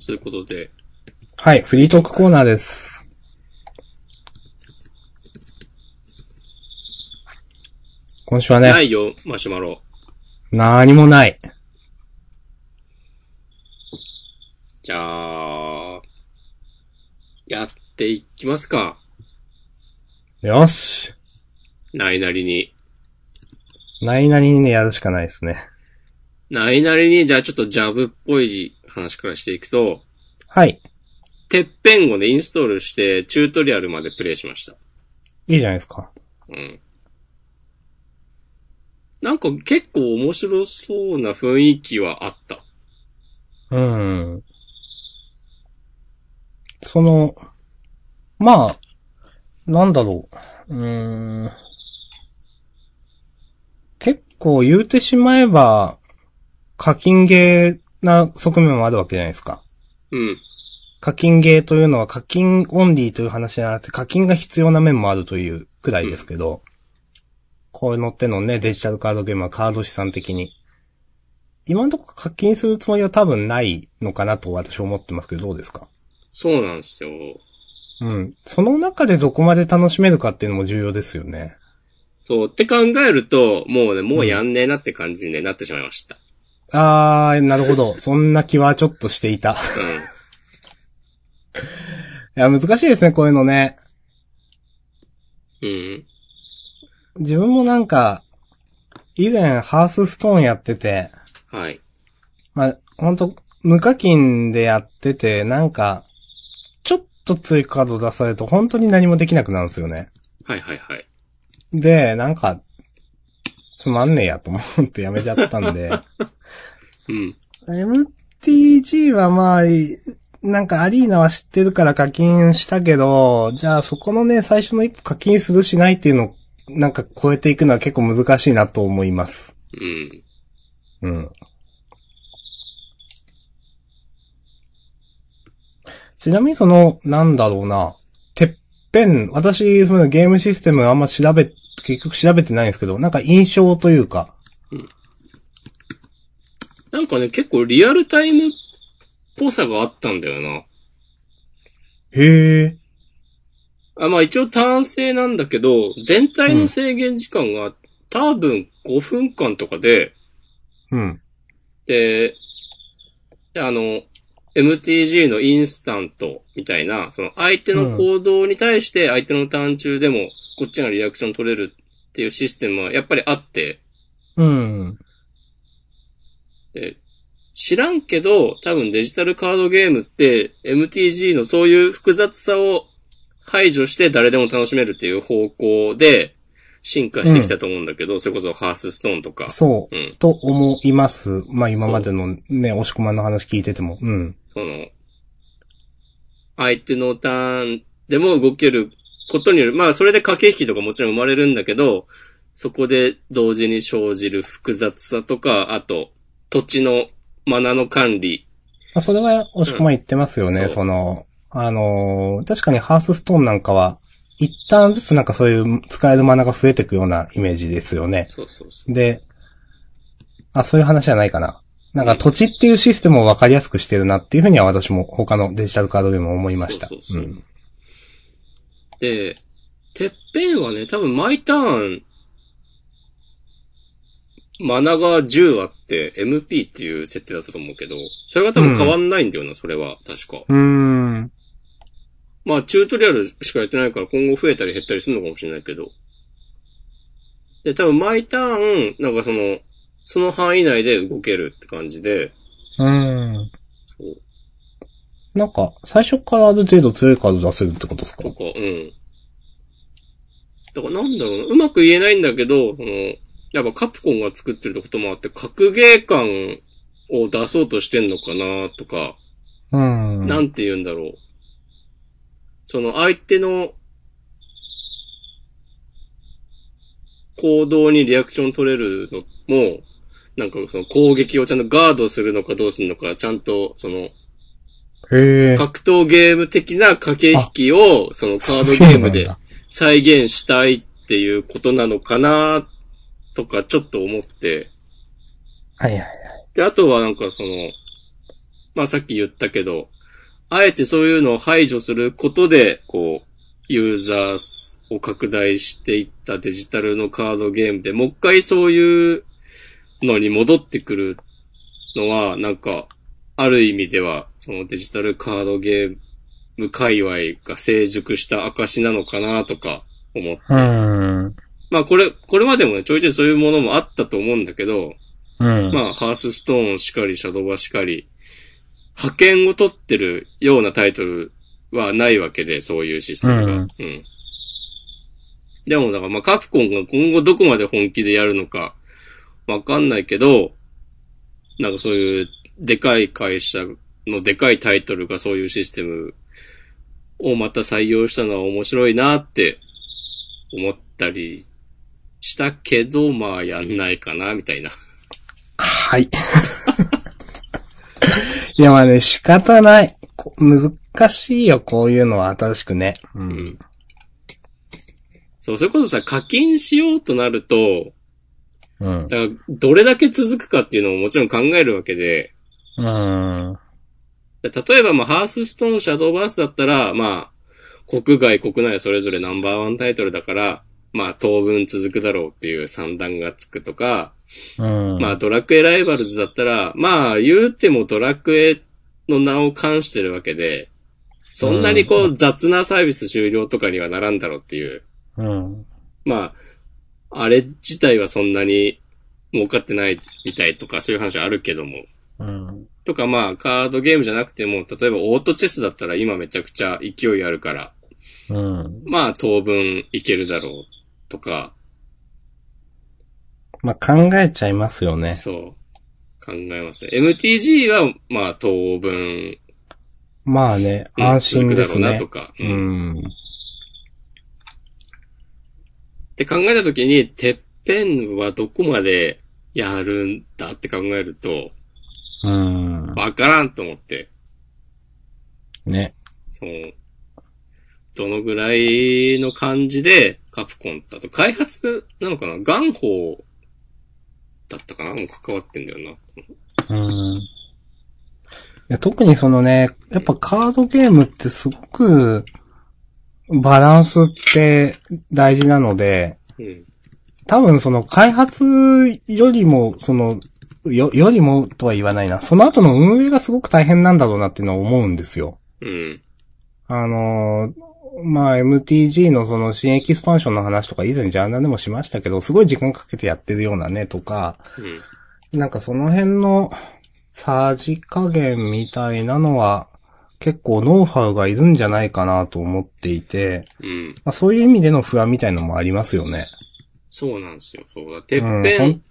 そういうことで。はい、フリートークコーナーです。今週はね、ないよ、マシュマロ。何もない。じゃあ、やっていきますか。よし。ないなりに。ないなりにね、やるしかないですね。ないなりに、じゃあちょっとジャブっぽい話からしていくと、はい。てっぺんをね、インストールして、チュートリアルまでプレイしました。いいじゃないですか。うん。なんか結構面白そうな雰囲気はあった。うん。その、まあ、なんだろう。うーん。結構言うてしまえば、課金ゲーな側面もあるわけじゃないですか。うん。課金ゲーというのは課金オンリーという話じゃなくて課金が必要な面もあるというくらいですけど、こういうのってのね、デジタルカードゲームはカード資産的に。今のところ課金するつもりは多分ないのかなと私は思ってますけど、どうですか？そうなんですよ。うん。その中でどこまで楽しめるかっていうのも重要ですよね。そう、って考えると、もうね、もうやんねえなって感じに、ねなってしまいました。あー、なるほど。そんな気はちょっとしていた。いや、難しいですね、こういうのね。うん。うん。自分もなんか、以前ハースストーンやってて、はい。まあ、ほんと、無課金でやってて、なんか、ちょっと追加カード出されると本当に何もできなくなるんですよね。はいはいはい。で、なんか、つまんねえやと思ってやめちゃったんで、うん。MTG はまあ、なんかアリーナは知ってるから課金したけど、じゃあそこのね、最初の一歩課金するしないっていうのを、なんか超えていくのは結構難しいなと思います。うん。うん。ちなみにその、なんだろうな、てっぺん、私、そのゲームシステムあんま調べ、結局調べてないんですけど、なんか印象というか、なんかね、結構リアルタイムっぽさがあったんだよな。へえ、あ、まあ一応単性なんだけど、全体の制限時間が多分5分間とかで、うん。で、であの、MTG のインスタントみたいな、その相手の行動に対して相手のターン中でもこっちがリアクション取れるっていうシステムはやっぱりあって、うん。で、知らんけど、多分デジタルカードゲームって MTG のそういう複雑さを排除して誰でも楽しめるっていう方向で進化してきたと思うんだけど、それこそハースストーンとか。そう、うんと思います。まあ今までのね、押し込まんの話聞いてても。うん。その、相手のターンでも動けることによる、まあそれで駆け引きとかもちろん生まれるんだけど、そこで同時に生じる複雑さとか、あと、土地のマナの管理。まあ、それは押し込まん言ってますよね、うんそうその、あのー確かにハースストーンなんかは、一旦ずつなんかそういう使えるマナが増えていくようなイメージですよね。そうそうそう。で、あ、そういう話じゃないかな。なんか土地っていうシステムを分かりやすくしてるなっていうふうには私も他のデジタルカードゲームも思いました。そうそうそううんで、てっぺんはね、多分毎ターン、マナが10あって、MP っていう設定だったと思うけど、それが多分変わんないんだよな、それは、確か。うーん。まあ、チュートリアルしかやってないから今後増えたり減ったりするのかもしれないけど。で、多分毎ターン、なんかその、その範囲内で動けるって感じで、うーん。なんか、最初からある程度強いカード出せるってことですか？とか、うん。だからなんだろうな、うまく言えないんだけど、その、やっぱカプコンが作ってることもあって、格ゲー感を出そうとしてんのかなとか、うん。なんて言うんだろう。その相手の行動にリアクション取れるのも、なんかその攻撃をちゃんとガードするのかどうするのか、ちゃんとそのへえ。格闘ゲーム的な駆け引きを、そのカードゲームで再現したいっていうことなのかなとかちょっと思って、はいはいはい。で、あとはなんかその、まあさっき言ったけど、あえてそういうのを排除することで、こう、ユーザーを拡大していったデジタルのカードゲームで、もう一回そういうのに戻ってくるのは、なんか、ある意味では、そのデジタルカードゲーム界隈が成熟した証なのかなとか思って。うん。まあこれ、これまでもね、ちょいちょいそういうものもあったと思うんだけど、うん。まあ、ハースストーンしかり、シャドバしかり、派遣を取ってるようなタイトルはないわけで、そういうシステムが。ううんん。でも、だからまあ、カプコンが今後どこまで本気でやるのか、わかんないけど、なんかそういう、でかい会社のでかいタイトルがそういうシステムをまた採用したのは面白いなって思ったりしたけど、まあ、やんないかな、みたいな。はい。いや、まあね、仕方ない。こ難しいよ、こういうのは新しくね。う。うんん。そう、それこそさ、課金しようとなると、うん。だから、どれだけ続くかっていうのももちろん考えるわけで、うん。例えば、まあ、ハースストーン、シャドーバースだったら、まあ、国外、国内それぞれナンバーワンタイトルだから、まあ、当分続くだろうっていう算段がつくとか、うん。まあ、ドラクエライバルズだったら、まあ、言うてもドラクエの名を冠してるわけで、そんなにこう、雑なサービス終了とかにはならんだろうっていう。うん。まあ、あれ自体はそんなに儲かってないみたいとかそういう話はあるけども。うん。とかまあ、カードゲームじゃなくても、例えばオートチェスだったら今めちゃくちゃ勢いあるから、うん。まあ当分いけるだろうとか、まあ、考えちゃいますよね。そう、考えますね。MTG はまあ当分、まあね、うん安心ですね続くだろうなと。か、ううんん。って考えたときに、てっぺんはどこまでやるんだって考えると、うん。わからんと思って。ね。その、どのぐらいの感じで、カプコンだと、開発なのかな？ガンホーだったかな？もう関わってんだよな。うん。いや特にそのね、やっぱカードゲームってすごく、バランスって大事なので、うん。多分その開発よりも、その、よ、よりもとは言わないな。その後の運営がすごく大変なんだろうなっていうのは思うんですよ。うん。あのーまあ、MTG のその新エキスパンションの話とか以前ジャーナルでもしましたけど、すごい時間かけてやってるようなねとか、うん。なんかその辺のさじ加減みたいなのは結構ノウハウがいるんじゃないかなと思っていて、うん。まあ、そういう意味での不安みたいのもありますよね。そうなんですよ。そうだ。てっうんぺん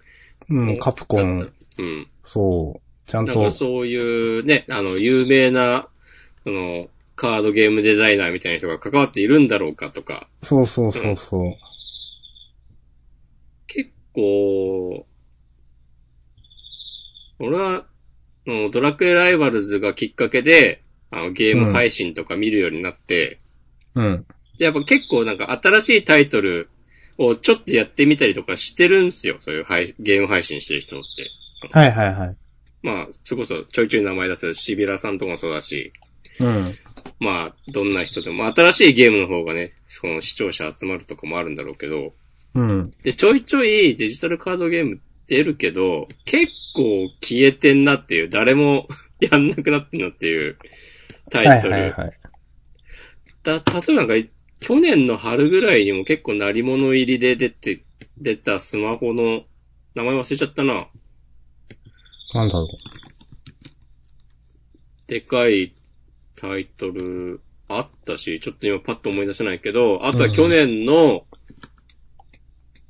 うん、カプコン、うん。そう、ちゃんとなんか、そういうね、あの、有名な、その、カードゲームデザイナーみたいな人が関わっているんだろうかとか、そうそうそうそう。結構、俺は、あのドラクエライバルズがきっかけで、あの、ゲーム配信とか見るようになって、うん。でやっぱ結構なんか新しいタイトルをちょっとやってみたりとかしてるんですよ。そういう配ゲーム配信してる人って。はいはいはい。まあ、それこそちょいちょい名前出すシビラさんとかもそうだし、うん。まあ、どんな人でも、新しいゲームの方がね、その視聴者集まるとかもあるんだろうけど、うん。で、ちょいちょいデジタルカードゲーム出るけど、結構消えてんなっていう、誰も やんなくなってんなっていうタはいイトル。はいはい。だ、例えばなんか、去年の春ぐらいにも結構鳴り物入りで出て、出たスマホの、名前忘れちゃったな。なんだろでかいタイトルあったし、ちょっと今パッと思い出せないけど、あとは去年の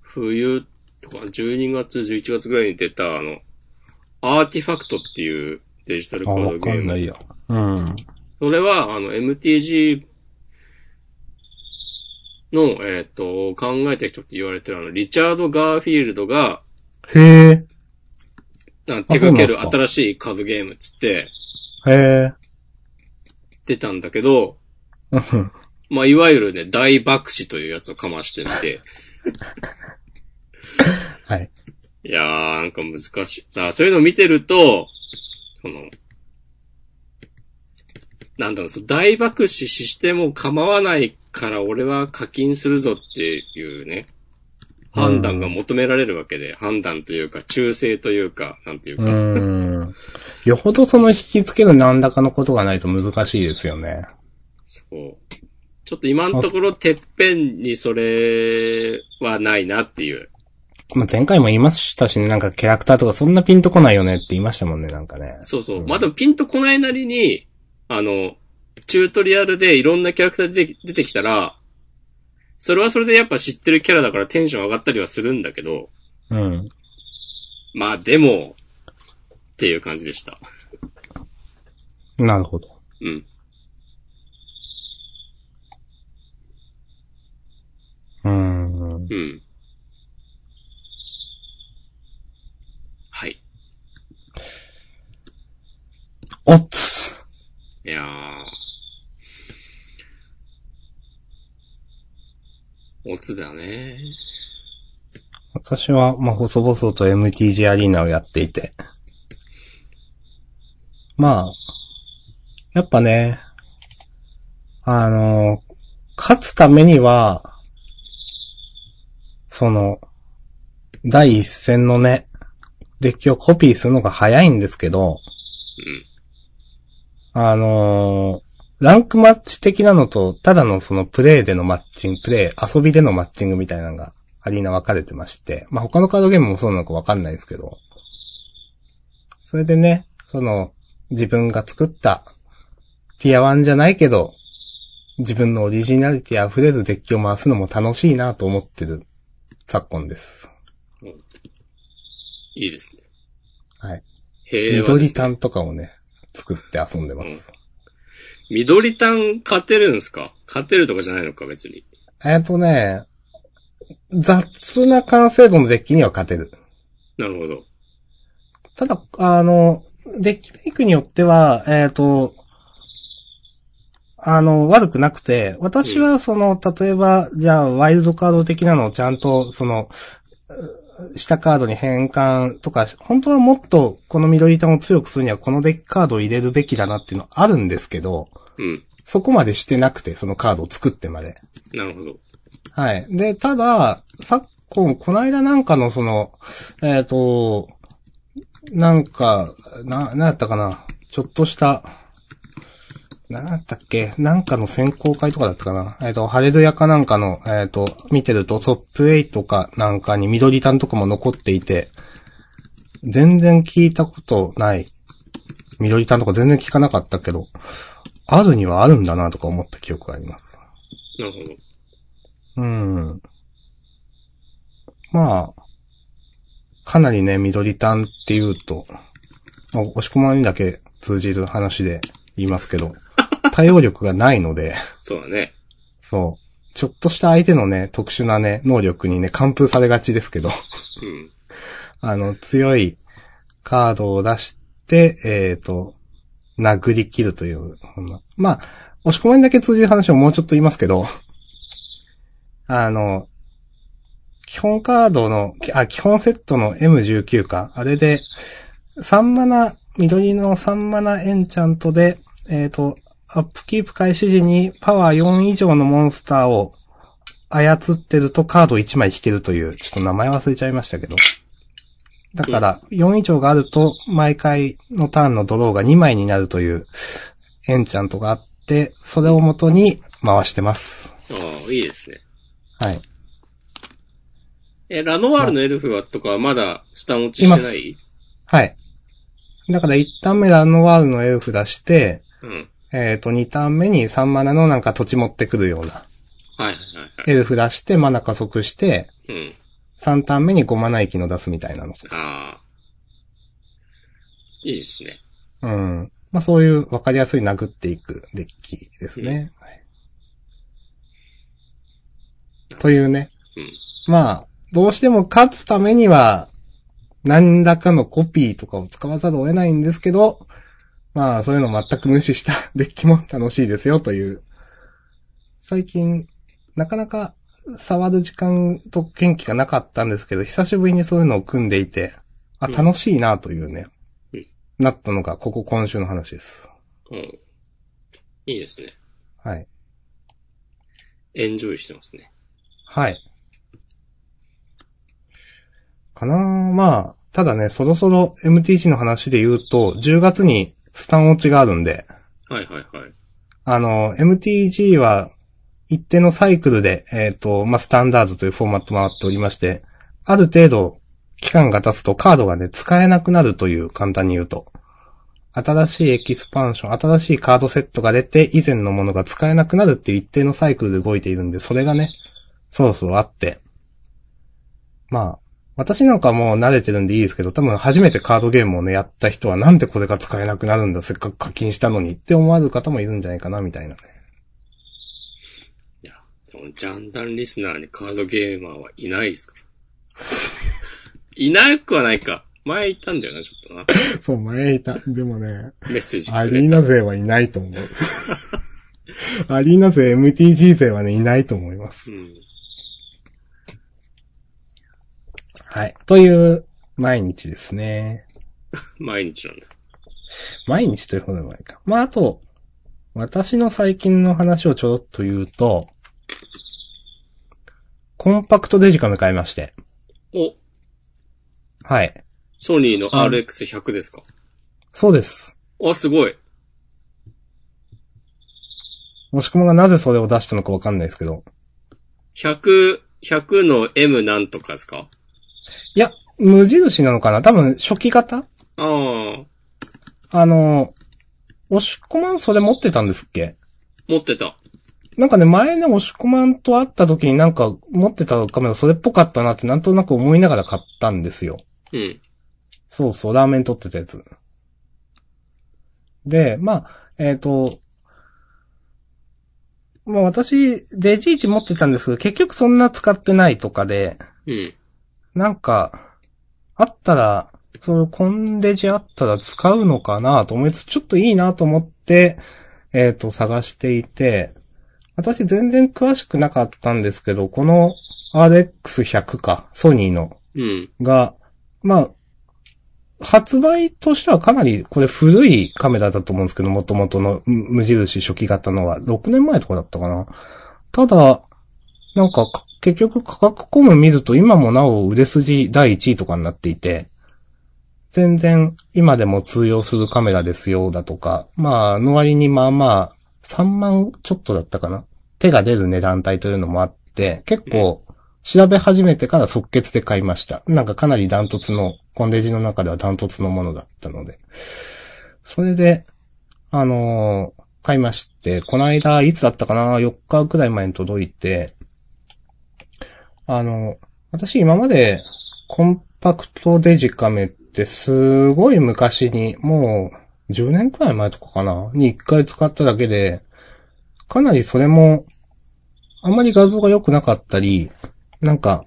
冬とか12月、11月ぐらいに出たあの、アーティファクトっていうデジタルう。あ、カーわドゲーム。かんないや。うん。それはあの MTG の、えっ、と、考えた人って言われてるあの、リチャード・ガーフィールドが、へえ。なんか手掛ける新しいカードゲームっつってへえ。出たんだけど、う んまあ、いわゆるね、大爆死というやつをかましてみて、はい。いやー、なんか難しい。さあ、そういうのを見てると、その、なんだろう大爆死しても構わないから俺は課金するぞっていうね、判断が求められるわけで、判断というか、忠誠というか、なんていううか、ーん。よほどその引き付ける何らかのことがないと難しいですよね。そう。ちょっと今のところ、てっぺんにそれはないなっていう。まあ、前回も言いましたしね、なんかキャラクターとかそんなピンとこないよねって言いましたもんね、なんかね。そうそう。まあ、でもピンとこないなりに、あの、チュートリアルでいろんなキャラクター出てきたら、それはそれでやっぱ知ってるキャラだからテンション上がったりはするんだけど、うん。まあでも、っていう感じでした。なるほど。うん。うーん。うん。はい。おっつ。いやー。オツだね。私は、まあ、細々と MTG アリーナをやっていて。まあ、やっぱね、あの、勝つためには、その、第一戦のね、デッキをコピーするのが早いんですけど、あのーランクマッチ的なのと、ただのそのプレイでのマッチング、プレイ、遊びでのマッチングみたいなのが、アリーナ分かれてまして、まあ、他のカードゲームもそうなのか分かんないですけど、それでね、その、自分が作った、ティア1じゃないけど、自分のオリジナリティ溢れるデッキを回すのも楽しいなと思ってる昨今です。いいですね。はい。平和ね。緑タンとかをね、作って遊んでます。緑タン勝てるんすか？勝てるとかじゃないのか、別に。えっとね、雑な完成度のデッキには勝てる。なるほど。ただ、あの、デッキメイクによっては、えっ、と、あの、悪くなくて、私はその、例えば、じゃあ、ワイルドカード的なのをちゃんと、その、う下カードに変換とか、本当はもっとこの緑タンを強くするにはこのデッキカードを入れるべきだなっていうのあるんですけど、うん。そこまでしてなくて、そのカードを作ってまで。なるほど。はい。で、ただ、昨今、この間なんかのその、えっ、と、なんか、な、なんやったかな。ちょっとした、なんやったっけ？なんかの選考会とかだったかなえっ、と、ハレルヤかなんかの、えっ、と、見てるとトップ8とかなんかに緑タンとかも残っていて、全然聞いたことない。緑タンとか全然聞かなかったけど、あるにはあるんだなとか思った記憶があります。なるほど。うん。まあ、かなりね、緑タンって言うと、まあ押し込まにだけ通じる話で言いますけど、対応力がないので、そうだね。そう。ちょっとした相手のね、特殊なね、能力にね、完封されがちですけど、うん。あの、強いカードを出して、えっ、と、殴り切るという、まあ、押し込まにだけ通じる話をもうちょっと言いますけど、あの、基本カードの、あ、基本セットの M19 か。あれで、3マナ、緑の3マナエンチャントで、えっ、と、アップキープ開始時にパワー4以上のモンスターを操ってるとカード1枚引けるという、ちょっと名前忘れちゃいましたけど。だから、4以上があると、毎回のターンのドローが2枚になるという、エンチャントがあって、それを元に回してます。ああ、いいですね。はい。え、ラノワールのエルフはとかはまだ下持ちしてない？はい。だから1ターン目ラノワールのエルフ出して、うん。えっ、と、2ターン目に3マナのなんか土地持ってくるような、はいはいはいはい。エルフ出してマナ加速して、うん。3ターン目に5マナ息の出すみたいなの。ああ。いいですね。うん。まあそういう分かりやすい殴っていくデッキですね。はいというね。うん。まあ、どうしても勝つためには、何らかのコピーとかを使わざるを得ないんですけど、まあそういうの全く無視した デッキも楽しいですよという。最近、なかなか触る時間と元気がなかったんですけど、久しぶりにそういうのを組んでいて、あ、うん楽しいなというね、うんなったのが、ここ今週の話です。うん。いいですね。はい。エンジョイしてますね。はい。かなまあ、ただね、そろそろ MTG の話で言うと、10月にスタン落ちがあるんで、はいはいはい。あの、MTG は一定のサイクルで、えっ、と、まあ、スタンダードというフォーマットもあっておりまして、ある程度期間が経つとカードがね、使えなくなるという、簡単に言うと。新しいエキスパンション、新しいカードセットが出て、以前のものが使えなくなるっていう一定のサイクルで動いているんで、それがね、そろそろあって。まあ、私なんかもう慣れてるんでいいですけど、多分初めてカードゲームをね、やった人はなんでこれが使えなくなるんだ、せっかく課金したのにって思われる方もいるんじゃないかな、みたいなね。ジャンダンリスナーにカードゲーマーはいないですか？ら。いなくはないか。前言ったんだよな、ちょっとな。そう、前いた。でもね、メッセージア。リーナ勢はいないと思う。アリーナ勢 MTG 勢はね、いないと思います。うん。はい。という、毎日ですね。毎日なんだ。毎日ということでもないか。まあ、あと、私の最近の話をちょろっと言うと、コンパクトデジカメ買いまして。お、はい。ソニーの RX100 ですか？そうです。あ、すごい。もしくもがなぜそれを出したのかわかんないですけど。100、100の M なんとかですか？いや、無印なのかな？多分、初期型？ああ、あの、押し込まんそれ持ってたんですっけ？持ってた。なんかね、前ね、押し込まんと会った時になんか持ってたカメラそれっぽかったなってなんとなく思いながら買ったんですよ。うん。そうそう、ラーメン撮ってたやつ。で、まあ、えっ、と、まあ私、デジイチ持ってたんですけど、結局そんな使ってないとかで、うん。なんか、あったら、そのコンデジあったら使うのかなと思いつつ、ちょっといいなと思って、えっ、と、探していて、私全然詳しくなかったんですけど、この RX100 か、ソニーのうん。が、まあ、発売としてはかなりこれ古いカメラだと思うんですけど、元々の無無印初期型のは、6年前とかだったかな。ただ、なんかか結局価格コム見ると今もなお売れ筋第1位とかになっていて、全然今でも通用するカメラですよだとか、まあ、の割にまあまあ、3万ちょっとだったかな。手が出る値段帯というのもあって、結構、調べ始めてから即決で買いました。なんかかなりダントツの、コンデジの中ではダントツのものだったので。それで、あのー買いまして、この間、いつだったかな ?4 日くらい前に届いて、あの、私今までコンパクトデジカメってすごい昔に、もう10年くらい前とかかな？に1回使っただけで、かなりそれも、あんまり画像が良くなかったり、なんか、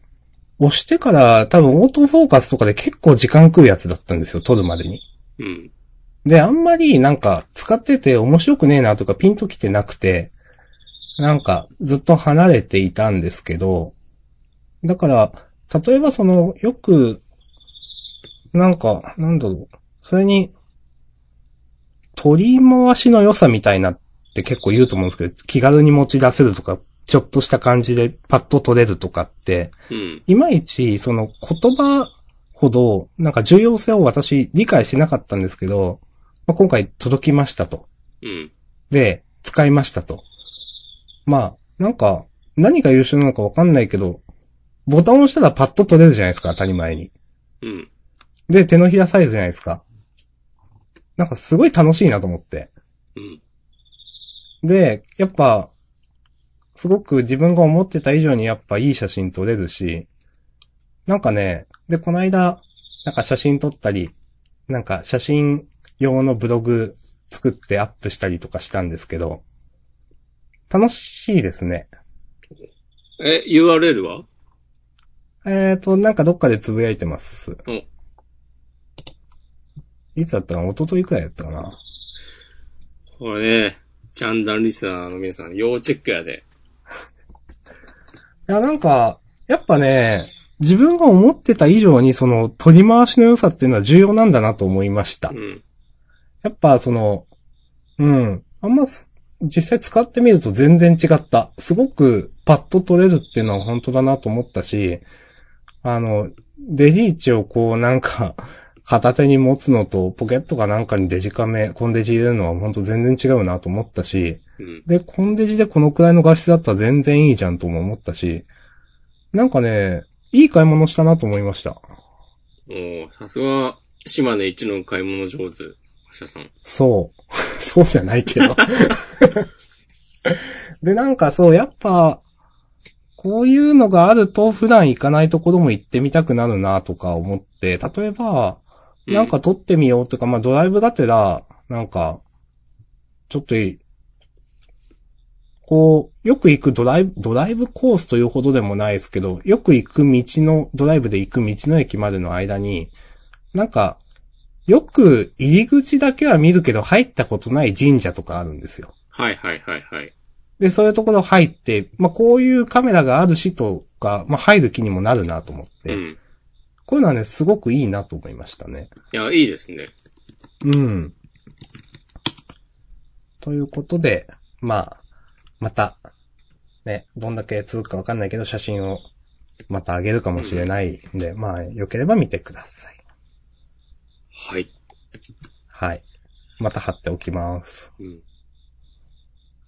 押してから多分オートフォーカスとかで結構時間食うやつだったんですよ、撮るまでに。うん。で、あんまりなんか使ってて面白くねえなとかピンときてなくて、なんかずっと離れていたんですけど、だから、例えばその、よく、なんか、なんだろう、それに、取り回しの良さみたいなって結構言うと思うんですけど、気軽に持ち出せるとか、ちょっとした感じでパッと取れるとかって、うん。いまいち、その言葉ほど、なんか重要性を私理解しなかったんですけど、まあ、今回届きましたと。うん。で、使いましたと。まあ、なんか、何が優秀なのかわかんないけど、ボタンを押したらパッと取れるじゃないですか、当たり前に。うん。で、手のひらサイズじゃないですか。なんかすごい楽しいなと思って。うん。で、やっぱ、すごく自分が思ってた以上にやっぱいい写真撮れるし、なんかね、で、この間、なんか写真撮ったり、なんか写真用のブログ作ってアップしたりとかしたんですけど、楽しいですね。え、URL は？えーと、なんかどっかでつぶやいてます。おいつだったかな？一昨日くらいだったかなこれね、ジャンダンリスナーの皆さん、要チェックやで。いや、なんか、やっぱね、自分が思ってた以上にその取り回しの良さっていうのは重要なんだなと思いましたう。ん。やっぱその、うん。あんます、実際使ってみると全然違った。すごくパッと取れるっていうのは本当だなと思ったし、あの、デリーチをこうなんか、片手に持つのと、ポケットかなんかにデジカメ、コンデジ入れるのは本当全然違うなと思ったし、うん。で、コンデジでこのくらいの画質だったら全然いいじゃんとも思ったし、なんかね、いい買い物したなと思いました。おーさすが、島根一の買い物上手、馬車さん。そう。そうじゃないけど。で、なんかそう、やっぱ、こういうのがあると普段行かないところも行ってみたくなるなとか思って、例えば、うんなんか撮ってみようとか、まあドライブがてら、なんか、ちょっといい、こう、よく行くドライブ、ドライブコースというほどでもないですけど、よく行く道の、ドライブで行く道の駅までの間に、なんか、よく入り口だけは見るけど入ったことない神社とかあるんですよ。はいはいはいはい。で、そういうところ入って、まあ、こういうカメラがあるしとか、まあ、入る気にもなるなと思って、うん。こういうのはね、すごくいいなと思いましたね。いや、いいですね。うん。ということで、まあ、また、ね、どんだけ続くかわかんないけど、写真をまた上げるかもしれないんで、まあ、良ければ見てください。はい。はい。また貼っておきます。うん。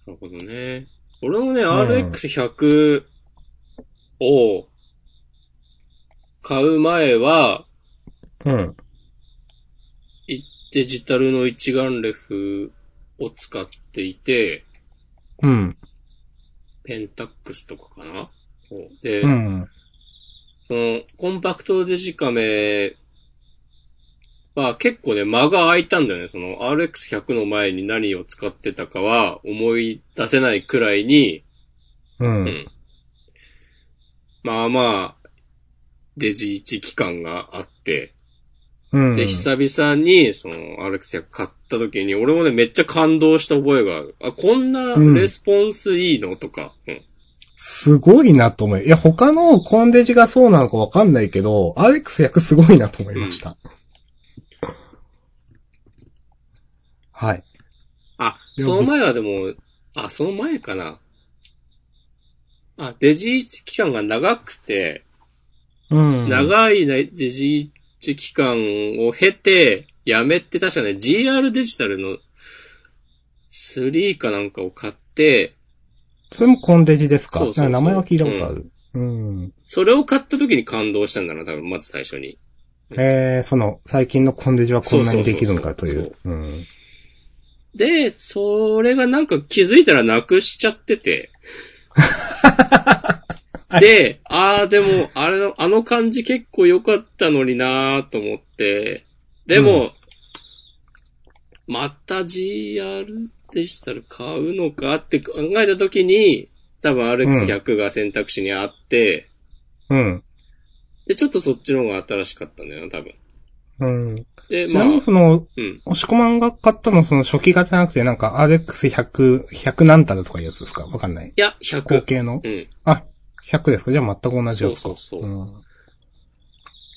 なるほどね。俺もね、ん RX100 を買う前は、うん。デジタルの一眼レフを使っていて、うん。ペンタックスとかかな？で、うん。その、コンパクトデジカメは結構ね、間が空いたんだよね。その RX100 の前に何を使ってたかは思い出せないくらいに、う。うんん。まあまあ、デジ1期間があって、うん。で、久々に、その、RX100 買った時に、俺もね、めっちゃ感動した覚えがある。あ、こんなレスポンスいいの？とか。うん。すごいなと思う。いや、他のコンデジがそうなのかわかんないけど、RX100 すごいなと思いました。はい。あ、いやその前はでも、あ、その前かな。あ、デジ1期間が長くて、うん。長いねデジ1期間を経て、やめて確かね、GR デジタルの3かなんかを買って、それもコンデジですか？そうそうそう名前は聞いたことある。うん。それを買った時に感動したんだな、多分、まず最初に。えー、その、最近のコンデジはこんなにできるのかといそう。で、それがなんか気づいたらなくしちゃってて。で、ああ、でも、あれの、あの感じ結構良かったのになーと思って。でも、また GR デジタル買うのかって考えた時に、多分 RX100 が選択肢にあって、うん。で、ちょっとそっちの方が新しかったんだよな、多分。うん。で、まあその、うん。押し込まんが買ったのその初期型じゃなくて、なんか RX100、100なんたらとかいうやつですか？わかんない。いや、後100。継の？うん。あ、100ですか？じゃあ全く同じやつか。そうそうそううん。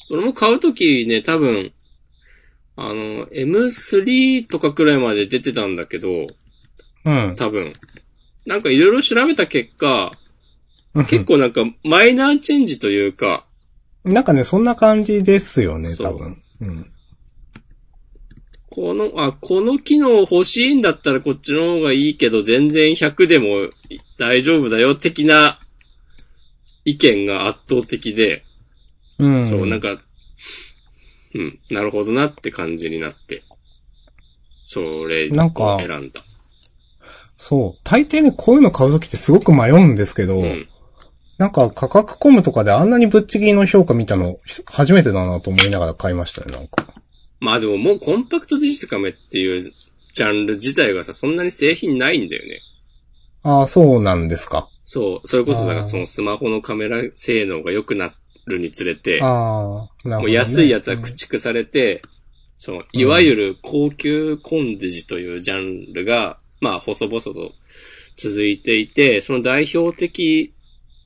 それも買うときね、多分、あの、M3 とかくらいまで出てたんだけど、うん。多分。なんかいろいろ調べた結果、結結構なんかマイナーチェンジというか、なんかね、そんな感じですよね、多分。うん。この、あ、この機能欲しいんだったらこっちの方がいいけど、全然100でも大丈夫だよ、的な意見が圧倒的で、うん。そう、なんか、うん、なるほどなって感じになって、それなんかを選んだ。そう。大抵ね、こういうの買うときってすごく迷うんですけど、うん。なんか価格コムとかであんなにぶっちぎりの評価見たの、初めてだなと思いながら買いましたね、なんか。まあでももうコンパクトデジカメっていうジャンル自体がさ、そんなに製品ないんだよね。ああ、そうなんですか。そう。それこそだからそのスマホのカメラ性能が良くなるにつれて、ああ、なるほど、ね。もう安いやつは駆逐されて、その、いわゆる高級コンデジというジャンルが、まあ細々と続いていて、その代表的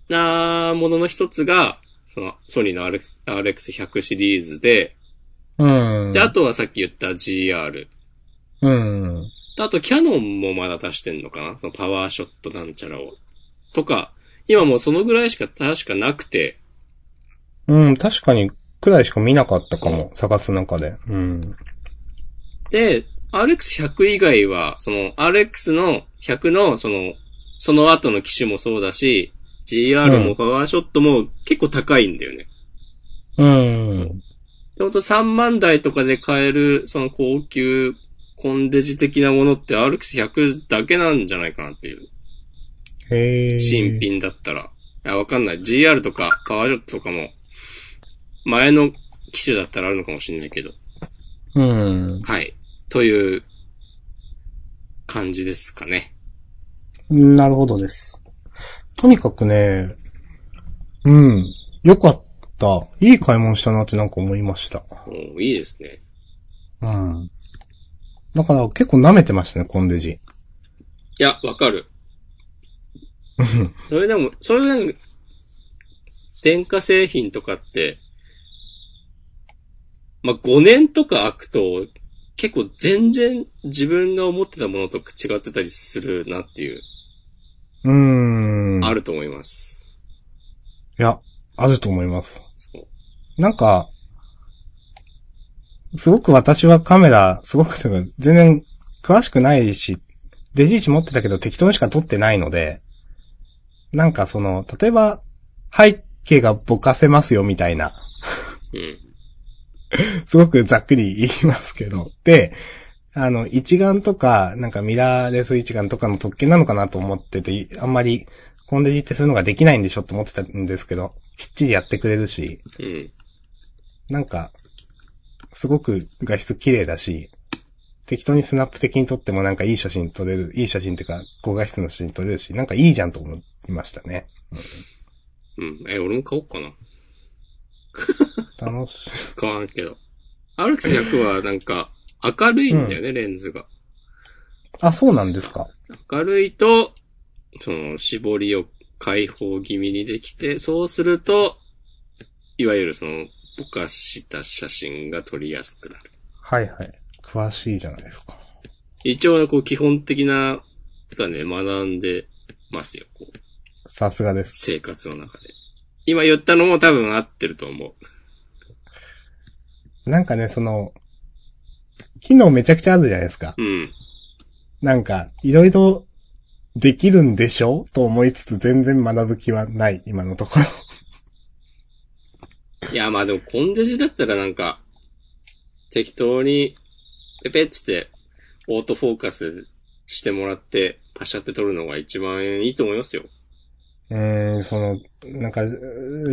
なものの一つが、そのソニーの RX RX100 シリーズで、うん。で、あとはさっき言った GR。うん。あと、キャノンもまだ出してんのかな？そのパワーショットなんちゃらを。とか、今もうそのぐらいしか確かなくて、うん、確かに、くらいしか見なかったかも、探す中で。うん。で、RX100 以外は、その RX の100の、その、その後の機種もそうだし、GR もパワーショットも結構高いんだよね。うん。で、ほんと3万台とかで買える、その高級コンデジ的なものって RX100 だけなんじゃないかなっていう。新品だったら。いや、わかんない。GR とかパワーショットとかも、前の機種だったらあるのかもしれないけど。うん。はい。という、感じですかね。なるほどです。とにかくね、うん。よかった。いい買い物したなってなんか思いました。おーいいですね。うん。だから結構舐めてましたね、コンデジ。いや、わかる。それでも、それでも、電化製品とかって、まあ、5年とか空くと、結構全然自分が思ってたものと違ってたりするなっていう、うーん。あると思います。いや、あると思います。なんか、すごく私はカメラ、すごく全然詳しくないし、デジイチ持ってたけど適当にしか撮ってないので、なんかその、例えば、背景がぼかせますよみたいな、うん。すごくざっくり言いますけど、で、あの、一眼とか、なんかミラーレス一眼とかの特権なのかなと思ってて、あんまりコンデジってそういうのができないんでしょって思ってたんですけど、きっちりやってくれるし、うん。なんか、すごく画質綺麗だし、適当にスナップ的に撮ってもなんかいい写真撮れる、いい写真っていうか、高画質の写真撮れるし、なんかいいじゃんと思いましたね。うん。え、俺も買おうかな。楽しい。買わんけど。RX100 はなんか、明るいんだよね、レンズが。あ、そうなんですか。明るいと、その、絞りを開放気味にできて、そうすると、いわゆるその、ぼかした写真が撮りやすくなる。はいはい。詳しいじゃないですか。一応、こう、基本的なことはね、学んでますよ、こう、さすがです。生活の中で。今言ったのも多分合ってると思う。なんかね、その、機能めちゃくちゃあるじゃないですか。うん。なんか、いろいろできるんでしょと思いつつ全然学ぶ気はない、今のところ。いや、まあでも、コンデジだったらなんか、適当に、ペペッつって、オートフォーカスしてもらって、パシャって撮るのが一番いいと思いますよ。うーん、その、なんか、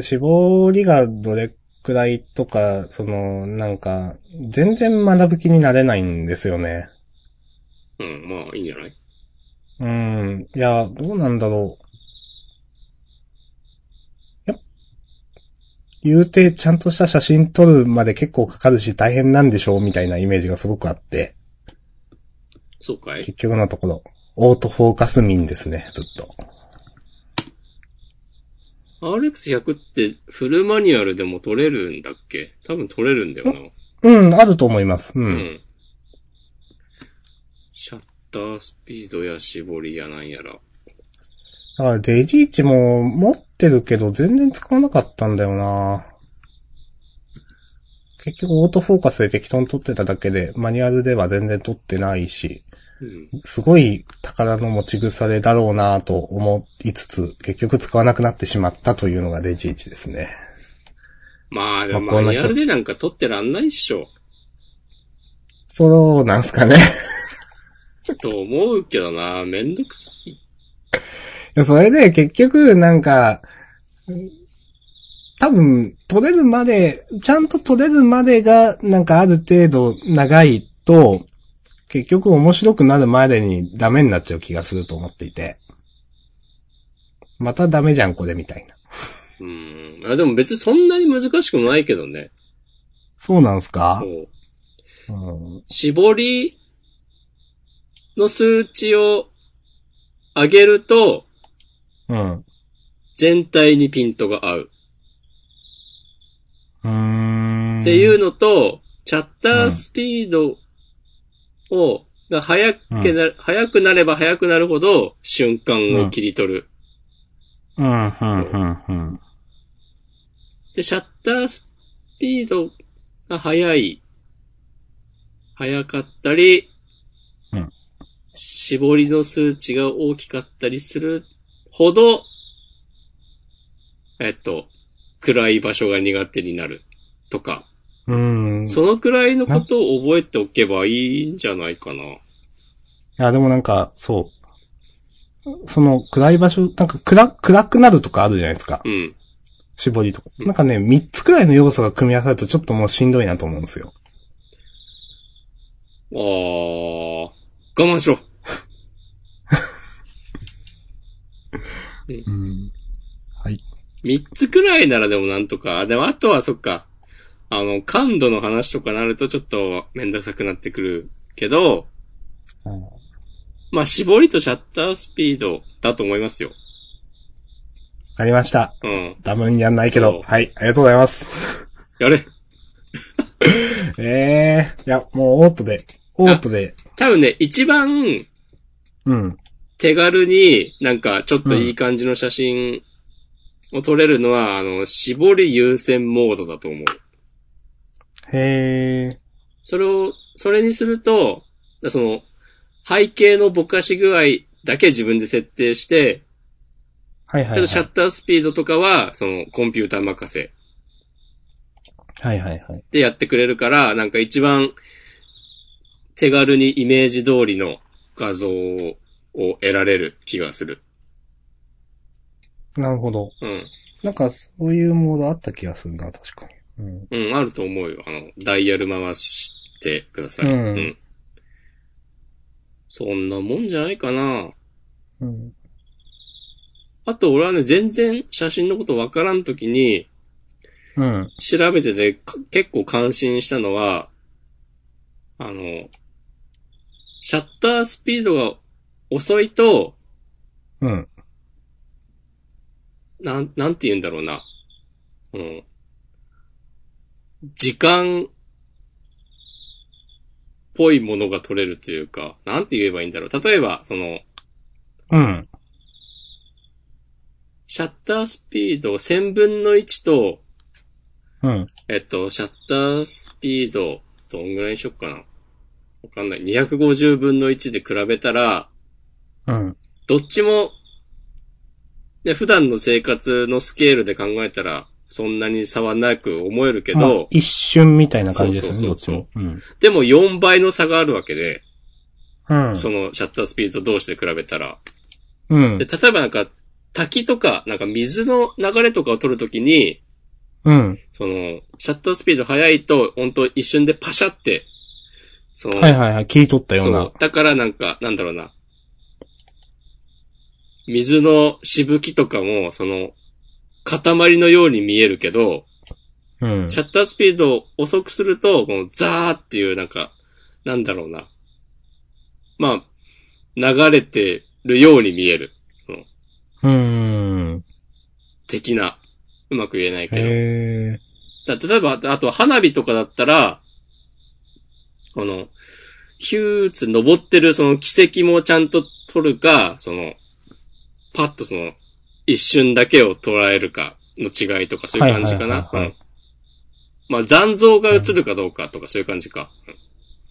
絞りがどれくらいとか、その、なんか、全然学ぶ気になれないんですよね。うん、まあ、いいんじゃない？うーん、いや、どうなんだろう。言うて、ちゃんとした写真撮るまで結構かかるし大変なんでしょうみたいなイメージがすごくあって、そうかい？結局のところ、オートフォーカス民ですね、ずっと。?RX100 ってフルマニュアルでも撮れるんだっけ？多分撮れるんだよな。うん、あると思います。う。うんん。シャッタースピードや絞りやなんやら。だからデジイチも持ってるけど全然使わなかったんだよな結局オートフォーカスで適当に撮ってただけで、マニュアルでは全然撮ってないし、うん。すごい宝の持ち腐れだろうなと思いつつ、結局使わなくなってしまったというのがデジイチですね。まあ、でもマニュアルでなんか撮ってらんないっしょ。そうなんすかね。と思うけどな。めんどくさい。いやそれで結局なんか、多分、撮れるまで、ちゃんと撮れるまでが、なんかある程度長いと、結局面白くなるまでにダメになっちゃう気がすると思っていて。またダメじゃん、これ、みたいな。うん。あ、でも別にそんなに難しくもないけどね。そうなんすか？そう。うん。絞りの数値を上げると、うん。全体にピントが合う。うーん。っていうのと、チャッタースピードをが早くな、早くなれば早くなるほど瞬間を切り取る。うん、うん、うん、うん。で、シャッタースピードが速い、速かったり、うん。絞りの数値が大きかったりするほど、えっと、暗い場所が苦手になるとか、うん。いそのくらいのことを覚えておけばいいんじゃないかな。や、でもなんか、そう。その暗い場所、なんか暗、暗くなるとかあるじゃないですか。うん。絞りとか。うんなんかね、三つくらいの要素が組み合わさるとちょっともうしんどいなと思うんですよ。あー、我慢しろ。うん。はい。三つくらいならでもなんとか。でもあとはそっか。あの、感度の話とかなるとちょっとめんどくさくなってくるけど、まあ、絞りとシャッタースピードだと思いますよ。わかりました。うん。多分やんないけど。はい、ありがとうございます。やれ。え えー、いや、もうオートで、オートで、多分ね、一番うん。手軽になんかちょっといい感じの写真を撮れるのは、あの、絞り優先モードだと思う。へえ。それを、それにすると、その、背景のぼかし具合だけ自分で設定して、はいはい、はい。けどシャッタースピードとかは、その、コンピューター任せはいはいはい。でやってくれるから、なんか一番手軽にイメージ通りの画像を得られる気がする。なるほど。うん。なんか、そういうモードあった気がするな、確かに。うん。うん、あると思うよ。あの、ダイヤル回してください。うんそんなもんじゃないかな。うん。あと、俺はね、全然写真のことわからんときに、うん。調べてね、か結構感心したのは、あの、シャッタースピードが遅いと、うん。なん、なんて言うんだろうな。うん。時間、っぽいものが取れるというか、なんて言えばいいんだろう。例えば、その、うん。シャッタースピード1000分の1と、うん。えっと、シャッタースピード、どんぐらいにしよっかな。わかんない。250分の1で比べたら、うん。どっちも、ね、普段の生活のスケールで考えたら、そんなに差はなく思えるけまあど、一瞬みたいな感じですね、どそうそうそうっちも。うん。でも4倍の差があるわけで、うん。そのシャッタースピード同士で比べたら。うんで、。例えばなんか、滝とか、なんか水の流れとかを撮るときに、うん。その、シャッタースピード速いと、本当一瞬でパシャって、その、はいはいはい。切り取ったようなそう。。だからなんか、なんだろうな。水のしぶきとかも、その、塊のように見えるけど、うん。シャッタースピードを遅くすると、このザーっていうなんか、なんだろうな。まあ、流れてるように見える。うん。的な。うまく言えないけど。だ例えば、あとは花火とかだったら、この、ヒューって登ってるその奇跡もちゃんと撮るか、その、パッとその、一瞬だけを捉えるかの違いとかそういう感じかな。はいはいはいはいうんまあ残像が映るかどうかとかそういう感じか。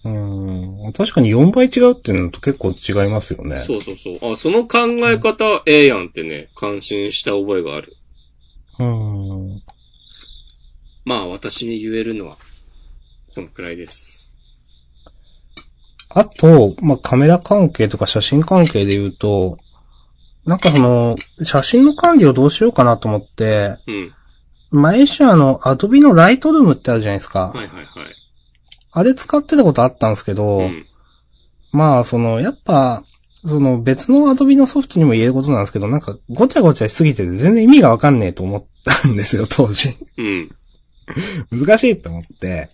うん。確かに4倍違うっていうのと結構違いますよね。そうそうそう。あ、その考え方、ええやんってね、感心した覚えがある。うん。まあ私に言えるのは、このくらいです。あと、まあ、カメラ関係とか写真関係で言うと、なんかその、写真の管理をどうしようかなと思って、うん。前週あの、アドビのライトルームってあるじゃないですか。はいはいはい。あれ使ってたことあったんですけど、うん。まあ、その、やっぱ、その別のアドビのソフトにも言えることなんですけど、なんかごちゃごちゃしすぎてて全然意味がわかんねえと思ったんですよ、当時。うん。難しいと思って。